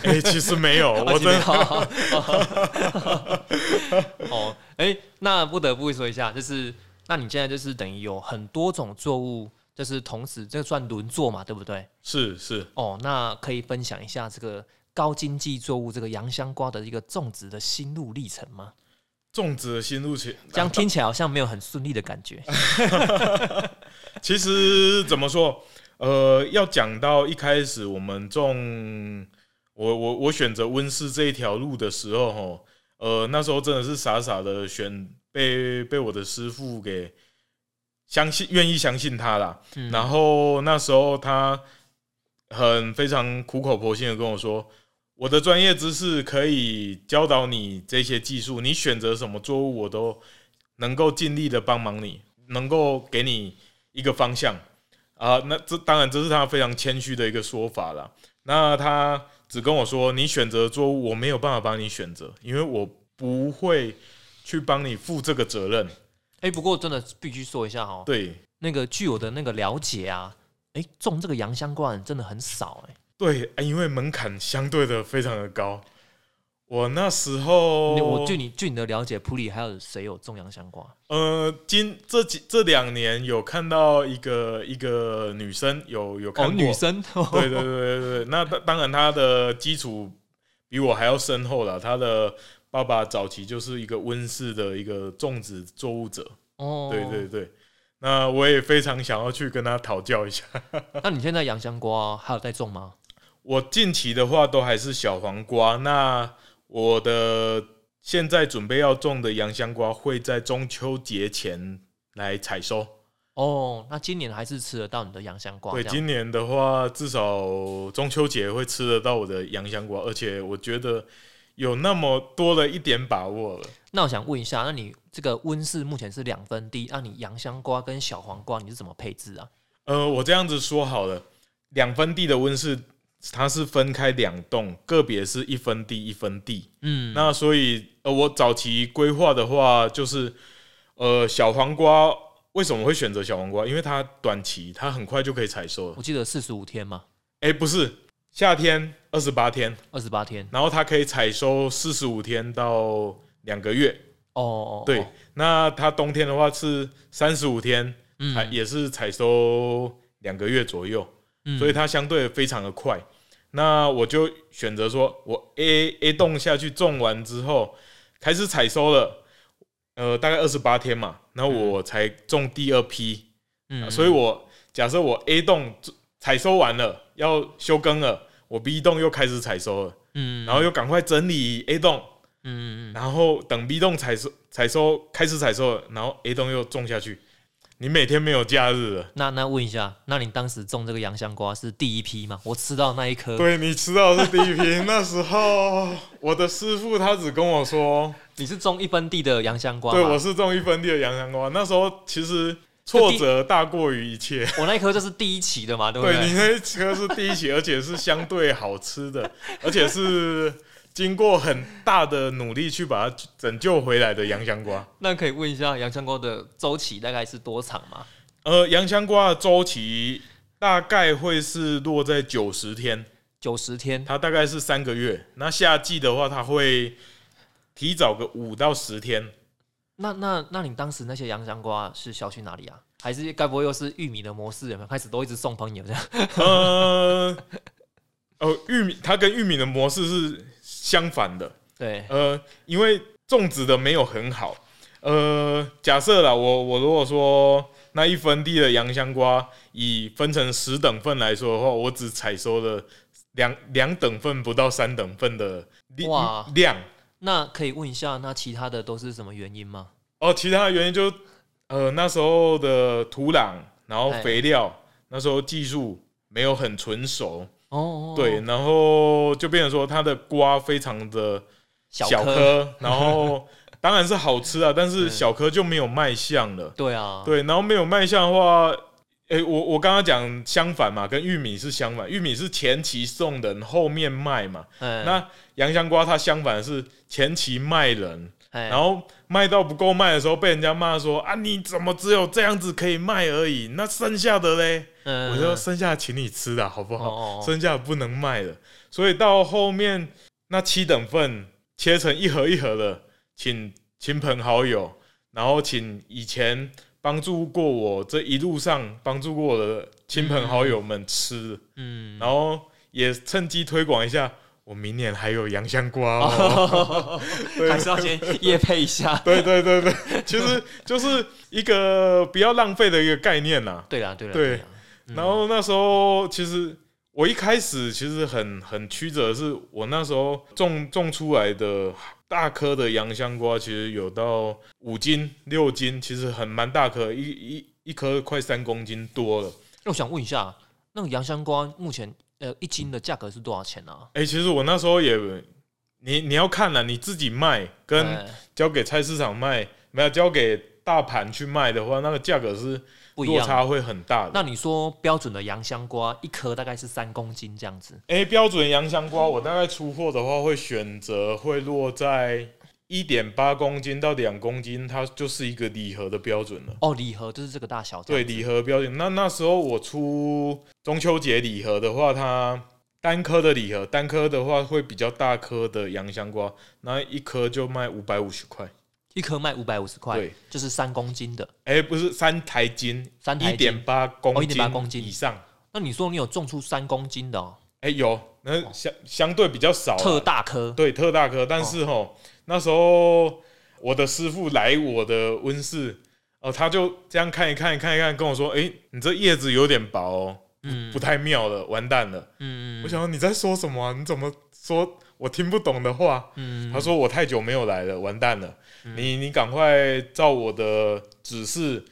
哎、其实没有，我真的 哦，哎、那不得不说一下，就是那你现在就是等于有很多种作物，就是同时这算轮作嘛，对不对？是是。哦，那可以分享一下这个高经济作物这个洋香瓜的一个种植的心路历程吗？种植的心路前，这样听起来好像没有很顺利的感觉。其实怎么说？呃，要讲到一开始我们种，我我我选择温室这一条路的时候，吼，呃，那时候真的是傻傻的选，被被我的师傅给相信，愿意相信他啦。嗯然后那时候他很非常苦口婆心的跟我说，我的专业知识可以教导你这些技术，你选择什么作物，我都能够尽力的帮忙你，能够给你一个方向啊。那这当然这是他非常谦虚的一个说法了。那他只跟我说，你选择作物，我没有办法帮你选择，因为我不会去帮你负这个责任。哎、不过真的必须说一下哦，对那个据我的那个了解啊，哎、种这个洋香罐真的很少哎、对，啊因为门槛相对的非常的高。我那时候，我据你据你的了解，普里还有谁有种洋香瓜？呃，今这几这两年有看到一个一个女生有有看哦，过，女生，对对对对对，那当当然她的基础比我还要深厚了。她的爸爸早期就是一个温室的一个种植作物者，哦，对对对。那我也非常想要去跟他讨教一下。那你现在洋香瓜还有在种吗？我近期的话都还是小黄瓜，那我的现在准备要种的洋香瓜会在中秋节前来采收。哦，那今年还是吃得到你的洋香瓜？对，今年的话，至少中秋节会吃得到我的洋香瓜，而且我觉得有那么多了一点把握了。那我想问一下，那你这个温室目前是两分地，那你洋香瓜跟小黄瓜你是怎么配置啊？呃，我这样子说好了，两分地的温室它是分开两栋，个别是一分地一分地。嗯，那所以呃，我早期规划的话，就是呃，小黄瓜为什么会选择小黄瓜？因为它短期，它很快就可以采收了。我记得四十五天嘛，哎、不是夏天二十八天，二十八天。然后它可以采收四十五天到两个月。哦哦，对哦，那它冬天的话是三十五天，嗯也是采收两个月左右，嗯。所以它相对非常的快。那我就选择说，我 A A 栋下去种完之后，开始采收了，呃，大概二十八天嘛，然后我才种第二批，嗯。所以我假设我 A 栋采收完了，要休耕了，我 B 栋又开始采收了，嗯，然后又赶快整理 A 栋，嗯嗯然后等 B 栋采收采收开始采收了，然后 A 栋又种下去，你每天没有假日了。那那问一下，那你当时种这个洋香瓜是第一批吗？我吃到那一颗，对你吃到的是第一批，那时候我的师傅他只跟我说，你是种一分地的洋香瓜吗？对我是种一分地的洋香瓜。那时候其实挫折大过于一切。我那一颗就是第一期的嘛，对不对你那一颗是第一期，而且是相对好吃的，而且是经过很大的努力去把它拯救回来的洋香瓜。那可以问一下，洋香瓜的周期大概是多长吗？呃，洋香瓜的周期大概会是落在九十天，九十天，它大概是三个月。那夏季的话，它会提早个五到十天。那那那你当时那些洋香瓜是销去哪里啊？还是该不会又是玉米的模式？有没有开始都一直送朋友这样？呃，哦，玉米它跟玉米的模式是相反的。对，呃，因为种植的没有很好。呃，假设啦，我我如果说那一分地的洋香瓜以分成十等份来说的话，我只采收了两两等份不到三等份的哇量。那可以问一下，那其他的都是什么原因吗？哦，其他的原因就呃那时候的土壤，然后肥料，那时候技术没有很纯熟哦，对，然后就变成说它的瓜非常的小颗，然后 当然是好吃啊，但是小颗就没有卖相了。对啊，对，然后没有卖相的话，哎，我我刚刚讲相反嘛，跟玉米是相反，玉米是前期送人，后面卖嘛，那洋香瓜它相反是前期卖人。然后卖到不够卖的时候，被人家骂说啊，你怎么只有这样子可以卖而已？那剩下的嘞，我说剩下请你吃的好不好？剩下不能卖的。所以到后面那七等份切成一盒一盒的，请亲朋好友，然后请以前帮助过我这一路上帮助过我的亲朋好友们吃，嗯，然后也趁机推广一下。我明年还有洋香瓜哦，还是要先夜配一下。对对对对，其实就是一个不要浪费的一个概念呐。对啦对啦。对。然后那时候其实我一开始其实很很曲折，是我那时候种种出来的大颗的洋香瓜，其实有到五斤六斤，其实很蛮大颗，一一一颗快三公斤多了。那我想问一下，那个洋香瓜目前？呃，一斤的价格是多少钱呢？哎，其实我那时候也，你你要看了，你自己卖跟交给菜市场卖，没有交给大盘去卖的话，那个价格是落差会很大的。那你说标准的洋香瓜一颗大概是三公斤这样子？哎，标准洋香瓜我大概出货的话会选择会落在。一点八公斤到两公斤，它就是一个礼盒的标准了。哦，礼盒就是这个大小。对，礼盒标准。那那时候我出中秋节礼盒的话，它单颗的礼盒，单颗的话会比较大颗的洋香瓜，那一颗就卖五百五十块。一颗卖五百五十块，对，就是三公斤的。哎，不是三台斤，三台一点八公斤，一点八公斤以上。那你说你有种出三公斤的？哦？哎，有，那相相对比较少，特大颗，对，特大颗。但是哈，那时候。我的师傅来我的温室，哦，他就这样看一看，看一看，跟我说：“哎，你这叶子有点薄，哦，嗯，不太妙了，完蛋了。”嗯嗯，我想说你在说什么？你怎么说我听不懂的话？嗯，他说我太久没有来了，完蛋了。你你赶快照我的指示，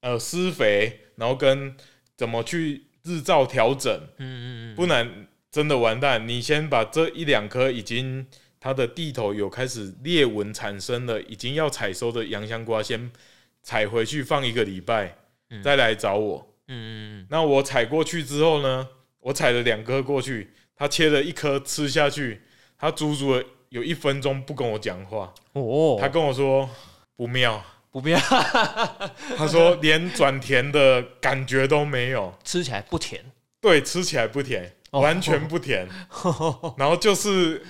呃，施肥，然后跟怎么去日照调整。嗯嗯嗯，不然真的完蛋。你先把这一两颗已经。它的地头有开始裂纹产生了，已经要采收的洋香瓜，先采回去放一个礼拜，再来找我。嗯嗯嗯。那我采过去之后呢？我采了两颗过去，他切了一颗吃下去，他足足有一分钟不跟我讲话。哦。他跟我说不妙，不妙。他说连转甜的感觉都没有，吃起来不甜。对，吃起来不甜，完全不甜。然后就是。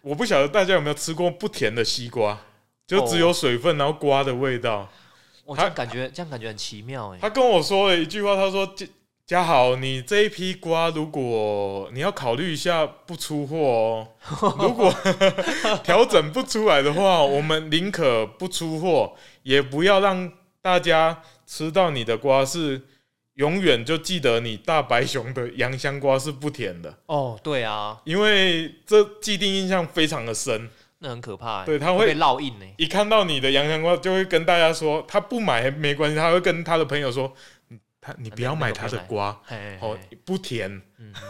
我不晓得大家有没有吃过不甜的西瓜，就只有水分，然后瓜的味道。他感觉这样感觉很奇妙哎。他跟我说了一句话，他说：“嘉嘉豪，你这一批瓜，如果你要考虑一下不出货哦，如果 调整不出来的话，我们宁可不出货，也不要让大家吃到你的瓜是。”永远就记得你大白熊的洋香瓜是不甜的哦，对啊，因为这既定印象非常的深，那很可怕。对，他会烙印呢。一看到你的洋香瓜，就会跟大家说，他不买没关系，他会跟他的朋友说，他你不要买他的瓜，哦，不甜。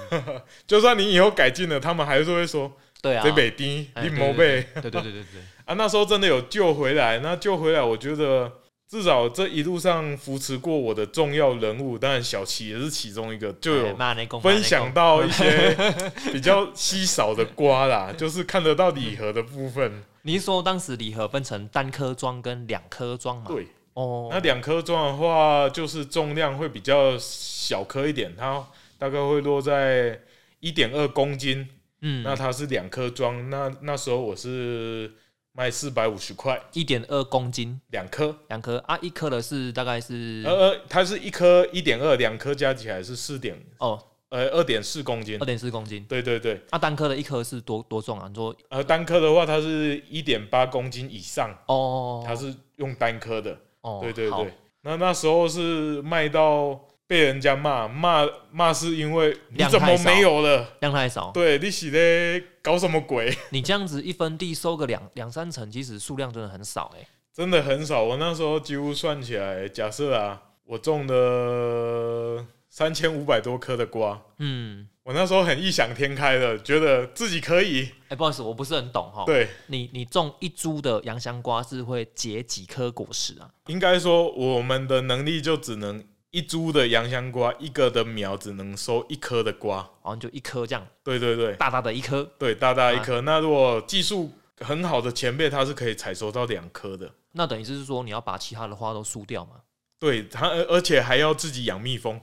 就算你以后改进了，他们还是会说，对啊，北北低，你毛背。对对对对对。啊，那时候真的有救回来，那救回来，我觉得。至少这一路上扶持过我的重要人物，当然小齐也是其中一个，就有分享到一些 比较稀少的瓜啦，就是看得到礼盒的部分。你是说当时礼盒分成单颗装跟两颗装吗？对，哦，那两颗装的话，就是重量会比较小颗一点，它大概会落在一点二公斤。嗯，那它是两颗装，那那时候我是卖四百五十块，一点二公斤两颗，两颗啊，一颗的是大概是呃呃，它是一颗一点二，两颗加起来是四点，哦呃，二点四公斤二。点四公斤。对对对，啊，单颗的一颗是多多重啊？你说呃，单颗的话，它是一点八公斤以上，哦，它是用单颗的。哦，对对对，那那时候是卖到被人家骂骂骂，是因为你怎么没有了？量太少。对，你是在搞什么鬼？你这样子一分地收个两两三成，其实数量真的很少哎、真的很少。我那时候几乎算起来，假设啊，我种的三千五百多颗的瓜，嗯，我那时候很异想天开的，觉得自己可以。哎、不好意思，我不是很懂哈。，对，你你种一株的洋香瓜是会结几颗果实啊？应该说我们的能力就只能一株的洋香瓜，一个的苗只能收一颗的瓜。好像就一颗这样，对对对大大的一颗。对，大大一颗。那如果技术很好的前辈，他是可以采收到两颗的。那等于是说你要把其他的花都输掉嘛？对，他而而且还要自己养蜜蜂。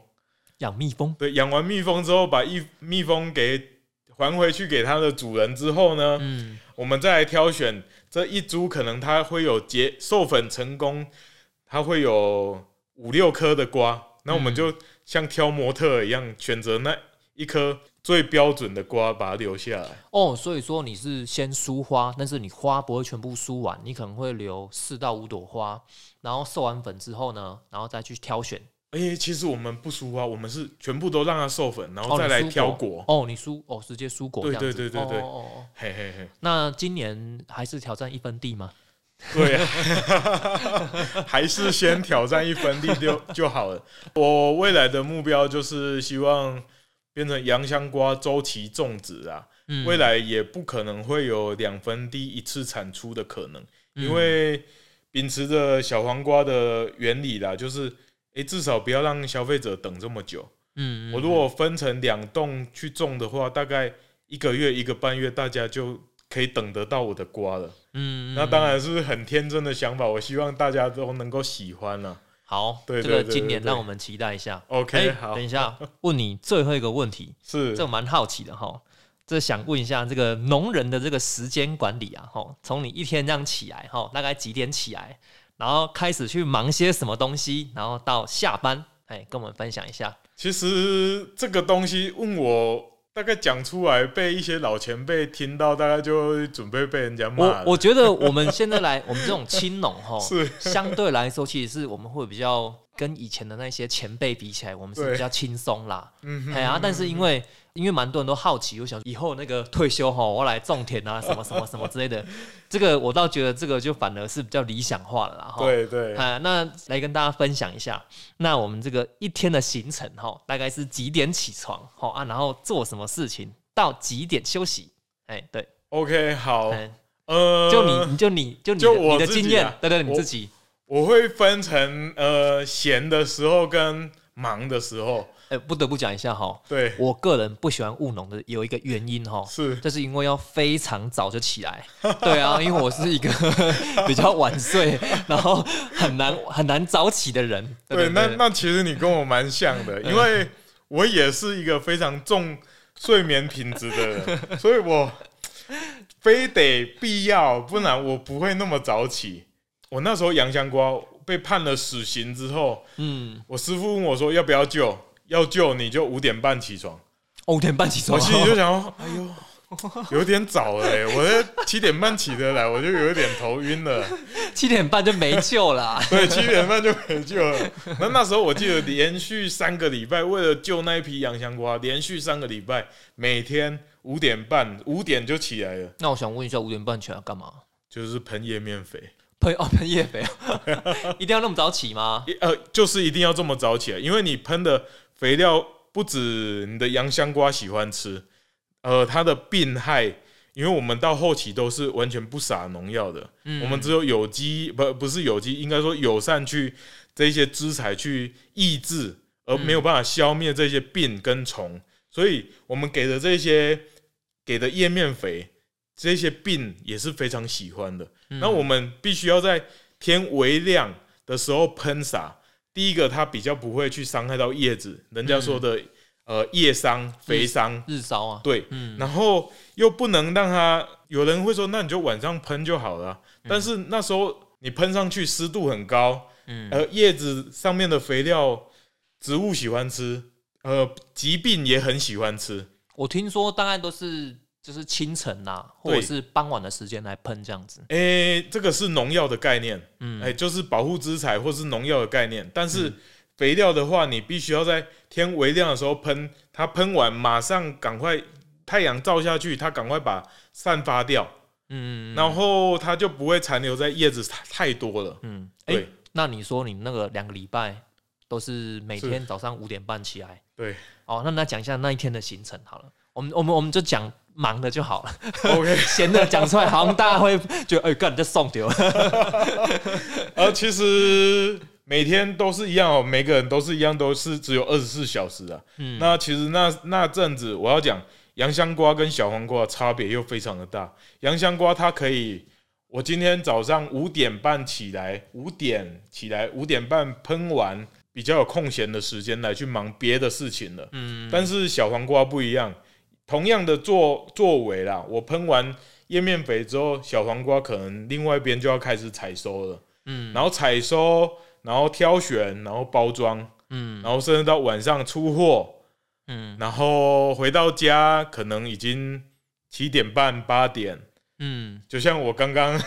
养蜜蜂对，养完蜜蜂之后，把一蜜蜂给还回去给它的主人之后呢，嗯，我们再来挑选这一株，可能它会有结授粉成功，它会有五六颗的瓜，那我们嗯就像挑模特一样，选择那一颗最标准的瓜，把它留下来。哦，所以说你是先梳花，但是你花不会全部梳完，你可能会留四到五朵花，然后授完粉之后呢，然后再去挑选。哎、其实我们不输啊，我们是全部都让它授粉，然哦，后再来挑果。哦，你输哦，直接输果这对。对对对对哦哦哦。嘿嘿嘿，那今年还是挑战一分地吗？对，还是先挑战一分地就就好了。我未来的目标就是希望变成洋香瓜周期种植啊，嗯未来也不可能会有两分地一次产出的可能，嗯因为秉持着小黄瓜的原理啦，就是诶、至少不要让消费者等这么久。嗯，嗯我如果分成两栋去种的话，大概一个月一个半月，大家就可以等得到我的瓜了。嗯，嗯那当然是很天真的想法，我希望大家都能够喜欢了。好，对这个今年让我们期待一下。OK，、哎好等，一下，问你最后一个问题，是这我蛮好奇的哈。这想问一下这个农人的这个时间管理啊，哈，从你一天这样起来哈，大概几点起来，然后开始去忙些什么东西，然后到下班，哎，跟我们分享一下。其实这个东西问我。大概讲出来，被一些老前辈听到，大概就会准备被人家骂我了。我觉得我们现在来，我们这种青农哈，是相对来说，其实是我们会比较跟以前的那些前辈比起来，我们是比较轻松啦。嗯哎呀，但是因为因为蛮多人都好奇，我想以后那个退休哈，我来种田啊，什么什么什么之类的，这个我倒觉得这个就反而是比较理想化了啦哈。。对对，啊，那来跟大家分享一下，那我们这个一天的行程哈，大概是几点起床哈啊，然后做什么事情，到几点休息？哎，对，OK，好，哎，呃，就你，你就你就你你的经验对对，你自己。我会分成呃闲的时候跟忙的时候，哎，不得不讲一下哈，对，我个人不喜欢务农的有一个原因哈，是这是因为要非常早就起来。对啊，因为我是一个 比较晚睡，然后很难很难早起的人。对，那那其实你跟我蛮像的，因为我也是一个非常重睡眠品质的人，所以我非得必要，不然我不会那么早起。我那时候洋香瓜被判了死刑之后，嗯，我师傅问我说要不要救，要救你就五点半起床。五点半起床，我心里就想说，哎呦。有点早了、欸，我这七点半起得来，我就有点头晕了。七点半就没救了啊。对，七点半就没救了。那那时候我记得连续三个礼拜，为了救那一批洋香瓜，连续三个礼拜，每天五点半五点就起来了，那我想问一下，五点半起来干嘛？就是喷叶面肥。喷哦喷叶肥哦，一定要那么早起吗？呃，就是一定要这么早起来，因为你喷的肥料不止你的洋香瓜喜欢吃，呃，它的病害，因为我们到后期都是完全不撒农药的，嗯。我们只有有机不不是有机，应该说友善去这些资材去抑制，而没有办法消灭这些病跟虫，所以我们给的这些给的叶面肥，这些病也是非常喜欢的。嗯。那我们必须要在天微亮，的时候喷洒，第一个它比较不会去伤害到叶子，人家说的呃叶伤、肥伤，日烧啊，对，嗯，然后又不能让它，有人会说，那你就晚上喷就好了啊，但是那时候你喷上去湿度很高，嗯。而，叶子上面的肥料，植物喜欢吃，呃，疾病也很喜欢吃，我听说大概都是就是清晨呐、或者是傍晚的时间来喷这样子。诶、这个是农药的概念，嗯，哎、就是保护资材或是农药的概念。但是肥料的话，你必须要在天微亮的时候喷，它喷完马上赶快太阳照下去，它赶快把散发掉，嗯，然后它就不会残留在叶子太太多了。嗯，哎、对那你说你那个两个礼拜都是每天早上五点半起来，对哦，那那讲一下那一天的行程好了。我们我们我们就讲忙的就好了，，OK，闲的讲出来好像大家会觉得哎，干、你在送丢。而其实每天都是一样哦，每个人都是一样，都是只有二十四小时啊。嗯，那其实那那阵子，我要讲洋香瓜跟小黄瓜差别又非常的大。洋香瓜它可以，我今天早上五点半起来，五点起来，五点半喷完，比较有空闲的时间来去忙别的事情了。嗯，但是小黄瓜不一样，同样的作作为啦，我喷完叶面肥之后，小黄瓜可能另外一边就要开始采收了，嗯，然后采收，然后挑选，然后包装，嗯。然后甚至到晚上出货。嗯。然后回到家可能已经七点半八点，嗯，就像我刚刚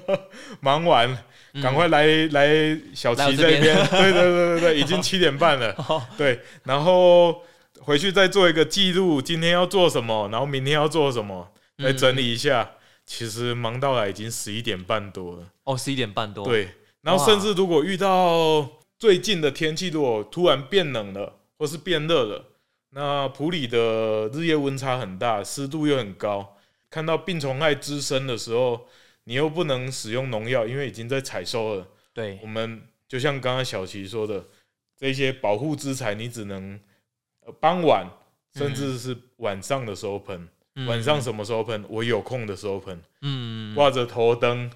忙完，嗯。赶快来来小齐这边，对对对对对，已经 七点半了，哦。对，然后回去再做一个记录，今天要做什么，然后明天要做什么，嗯来整理一下。其实忙到了已经十一点半多了，哦，十一点半多，，对，然后甚至如果遇到最近的天气，如果突然变冷了或是变热了，那普里的日夜温差很大，湿度又很高，看到病虫害滋生的时候，你又不能使用农药，因为已经在采收了。对我，们就像刚刚小齐说的，这些保护资材，你只能呃傍晚甚至是晚上的时候喷。嗯晚上什么时候喷？我有空的时候喷。嗯，挂着头灯，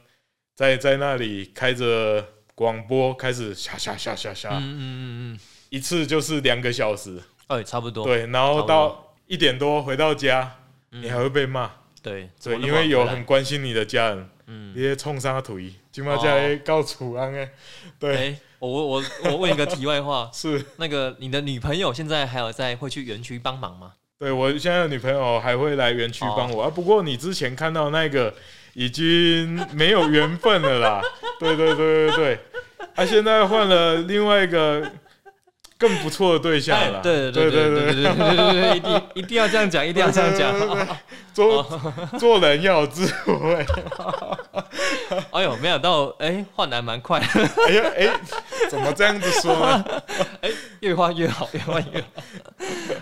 在在那里开着广播，开始下下下下下，嗯嗯嗯嗯，一次就是两个小时，哎，差不多，对，然后到一点多回到家，嗯你还会被骂，对对，因为有很关心你的家人，嗯。你，些冲杀腿，今嘛在告楚安哎，对，我我我问一个题外话，是。那个你的女朋友现在还有在会去园区帮忙吗？对我现在的女朋友还会来园区帮我、啊，不过你之前看到那个已经没有缘分了啦，对对对对对，他、现在换了另外一个更不错的对象了对对对对对对对对一定一定要这样讲，一定要这样讲。做做人要有智慧，哎呦，没想到，哎，换的还蛮快，哎呀哎，怎么这样子说呢？越换越好，越换越好。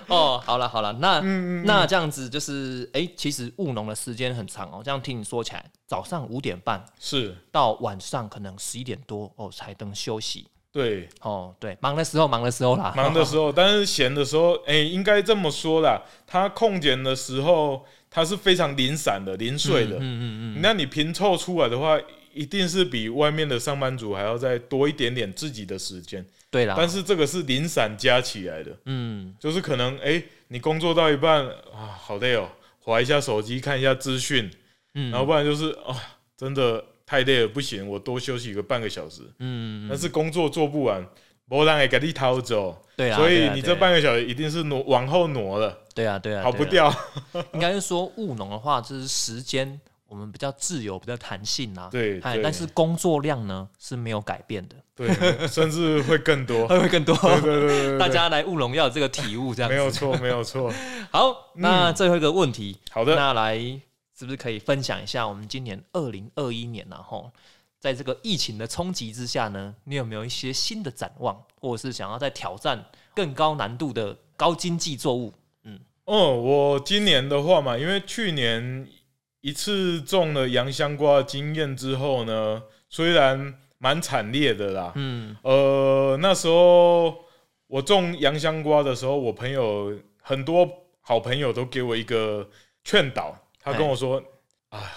哦，好了好了，那那这样子就是，哎，其实务农的时间很长哦。这样听你说起来，早上五点半是到晚上可能十一点多哦才能休息。对。哦，对，忙的时候忙的时候啦，忙的时候，但是闲的时候，哎、应该这么说啦。他空闲的时候，他是非常零散的、零碎的。嗯嗯嗯那你拼凑出来的话，一定是比外面的上班族还要再多一点点自己的时间。对啦，但是这个是零散加起来的，嗯就是可能哎、你工作到一半啊，好累哦，划一下手机看一下资讯，嗯，然后不然就是啊，真的太累了，不行，我多休息个半个小时。嗯，但是工作做不完，没人会给你掏走，对啊，所以你这半个小时一定是挪往后挪了，对啊对啊。跑不掉。应该是说务农的话，就是时间我们比较自由，比较弹性啊。对但是工作量呢是没有改变的，对，甚至会更多。会会更多。对对对大家来务农要有这个体悟，这样子没有错，没有错。好，那最后一个问题，好的，那来是不是可以分享一下我们今年二零二一年然、后在这个疫情的冲击之下呢，你有没有一些新的展望，或者是想要再挑战更高难度的高经济作物？嗯哦，我今年的话嘛，因为去年一次种了洋香瓜的经验之后呢，虽然蛮惨烈的啦，嗯呃，那时候我种洋香瓜的时候，我朋友很多好朋友都给我一个劝导，他跟我说：“啊，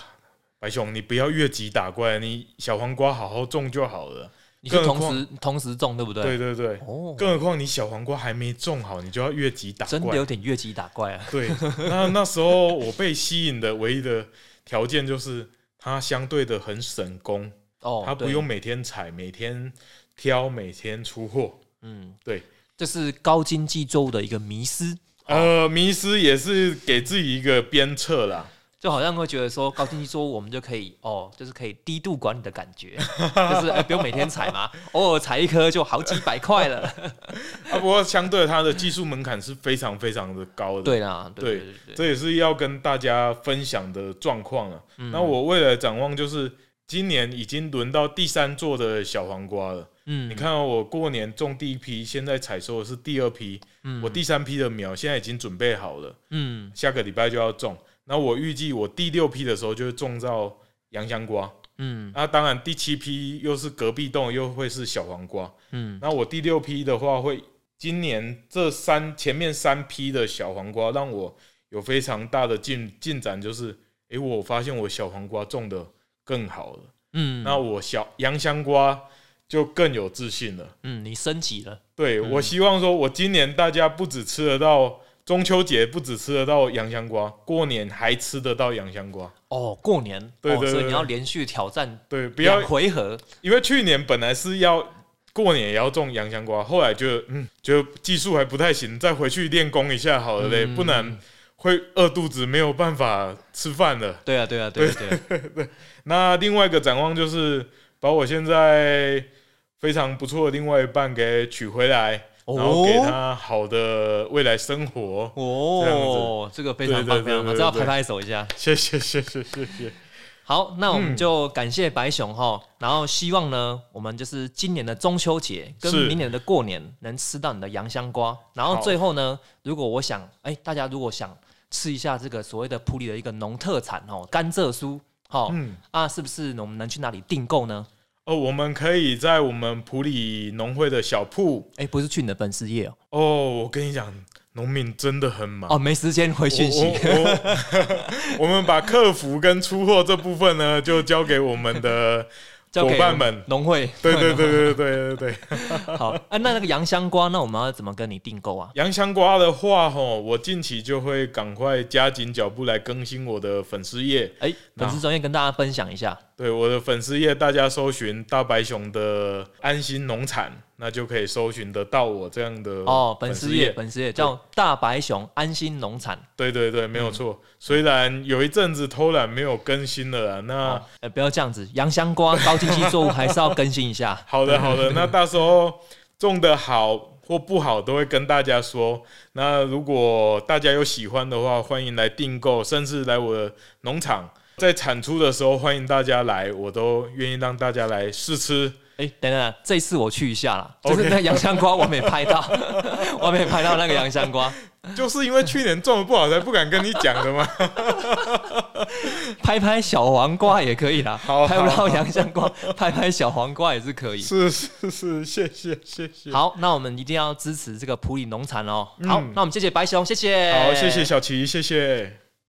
白熊，你不要越级打怪，你小黄瓜好好种就好了。你是同时同时种对不对？对对对，哦，更何况你小黄瓜还没种好，你就要越级打怪真的有。点越级打怪啊。对，那那时候我被吸引的唯一的条件就是它相对的很省工，哦，它不用，每天采、每天挑、每天出货。嗯，对，这是高经济作物的一个迷失。呃，迷失也是给自己一个鞭策啦。就好像会觉得说高经济作物我们就可以哦，就是可以低度管理的感觉，就是哎、不用每天采嘛，偶尔采一颗就好几百块了。啊，不过相对它的技术门槛是非常非常的高的。对啦，对这也是要跟大家分享的状况啊。嗯那我未来展望就是，今年已经轮到第三座的小黄瓜了。嗯你看、哦，我过年种第一批，现在采收的是第二批，嗯我第三批的苗现在已经准备好了，嗯下个礼拜就要种。那我预计我第六批的时候就会种到洋香瓜，嗯。那当然第七批又是隔壁栋，又会是小黄瓜。嗯。那我第六批的话，会今年这三前面三批的小黄瓜，让我有非常大的进进展，就是，诶、我发现我小黄瓜种的更好了，嗯，那我小洋香瓜就更有自信了。嗯你升级了，对、嗯。我希望说，我今年大家不只吃得到中秋节，不只吃得到洋香瓜，过年还吃得到洋香瓜。哦，过年，哦，所以对对对你要连续挑战对，不要回合，因为去年本来是要过年也要种洋香瓜，后来就嗯，就技术还不太行，再回去练功一下好了嘞，嗯。不然会饿肚子，没有办法吃饭了。对啊对啊对啊对。啊，那另外一个展望就是把我现在非常不错的另外一半给娶回来，然后给哦他好的未来生活。哦，这个非常棒非常棒，这要拍拍手一下。谢谢谢谢谢谢。好，那我们嗯就感谢白熊哈，然后希望呢，我们就是今年的中秋节跟明年的过年能吃到你的洋香瓜，然后最后呢，如果我想，哎、大家如果想吃一下这个所谓的普里的一个农特产哦，甘蔗酥，哦、嗯，啊，是不是我们能去哪里订购呢？哦，我们可以在我们普里农会的小铺哎、不是去你的本事业哦，哦，我跟你讲，农民真的很忙哦，没时间回讯息。我们把客服跟出货这部分呢，就交给我们的交给伙伴们。农会，对对对对对对对。好，啊，那那个洋香瓜，那我们要怎么跟你订购啊？洋香瓜的话，吼，我近期就会赶快加紧脚步来更新我的粉丝页。哎、粉丝专业跟大家分享一下。对我的粉丝页，大家搜寻大白熊的安心农产，那就可以搜寻得到我这样的哦，粉丝页，页。粉丝页叫大白熊安心农产。对对对，没有错。虽然有一阵子偷懒没有更新了啦，那哦，呃，不要这样子，洋香瓜高经济作物还是要更新一下。好的，好的，那到时候种的好或不好都会跟大家说。那如果大家有喜欢的话，欢迎来订购，甚至来我的农场，在产出的时候欢迎大家来，我都愿意让大家来试吃。哎、等等，这次我去一下啦，就是那洋香瓜我没拍到，我没拍到那个洋香瓜，就是因为去年种的不好，才不敢跟你讲的嘛。拍拍小黄瓜也可以啦。好拍不到洋香瓜，拍拍小黄瓜也是可以。是是是，谢谢谢谢。好，那我们一定要支持这个普里农产哦。好，嗯那我们谢谢白熊，谢谢。好，谢谢小齐，谢谢。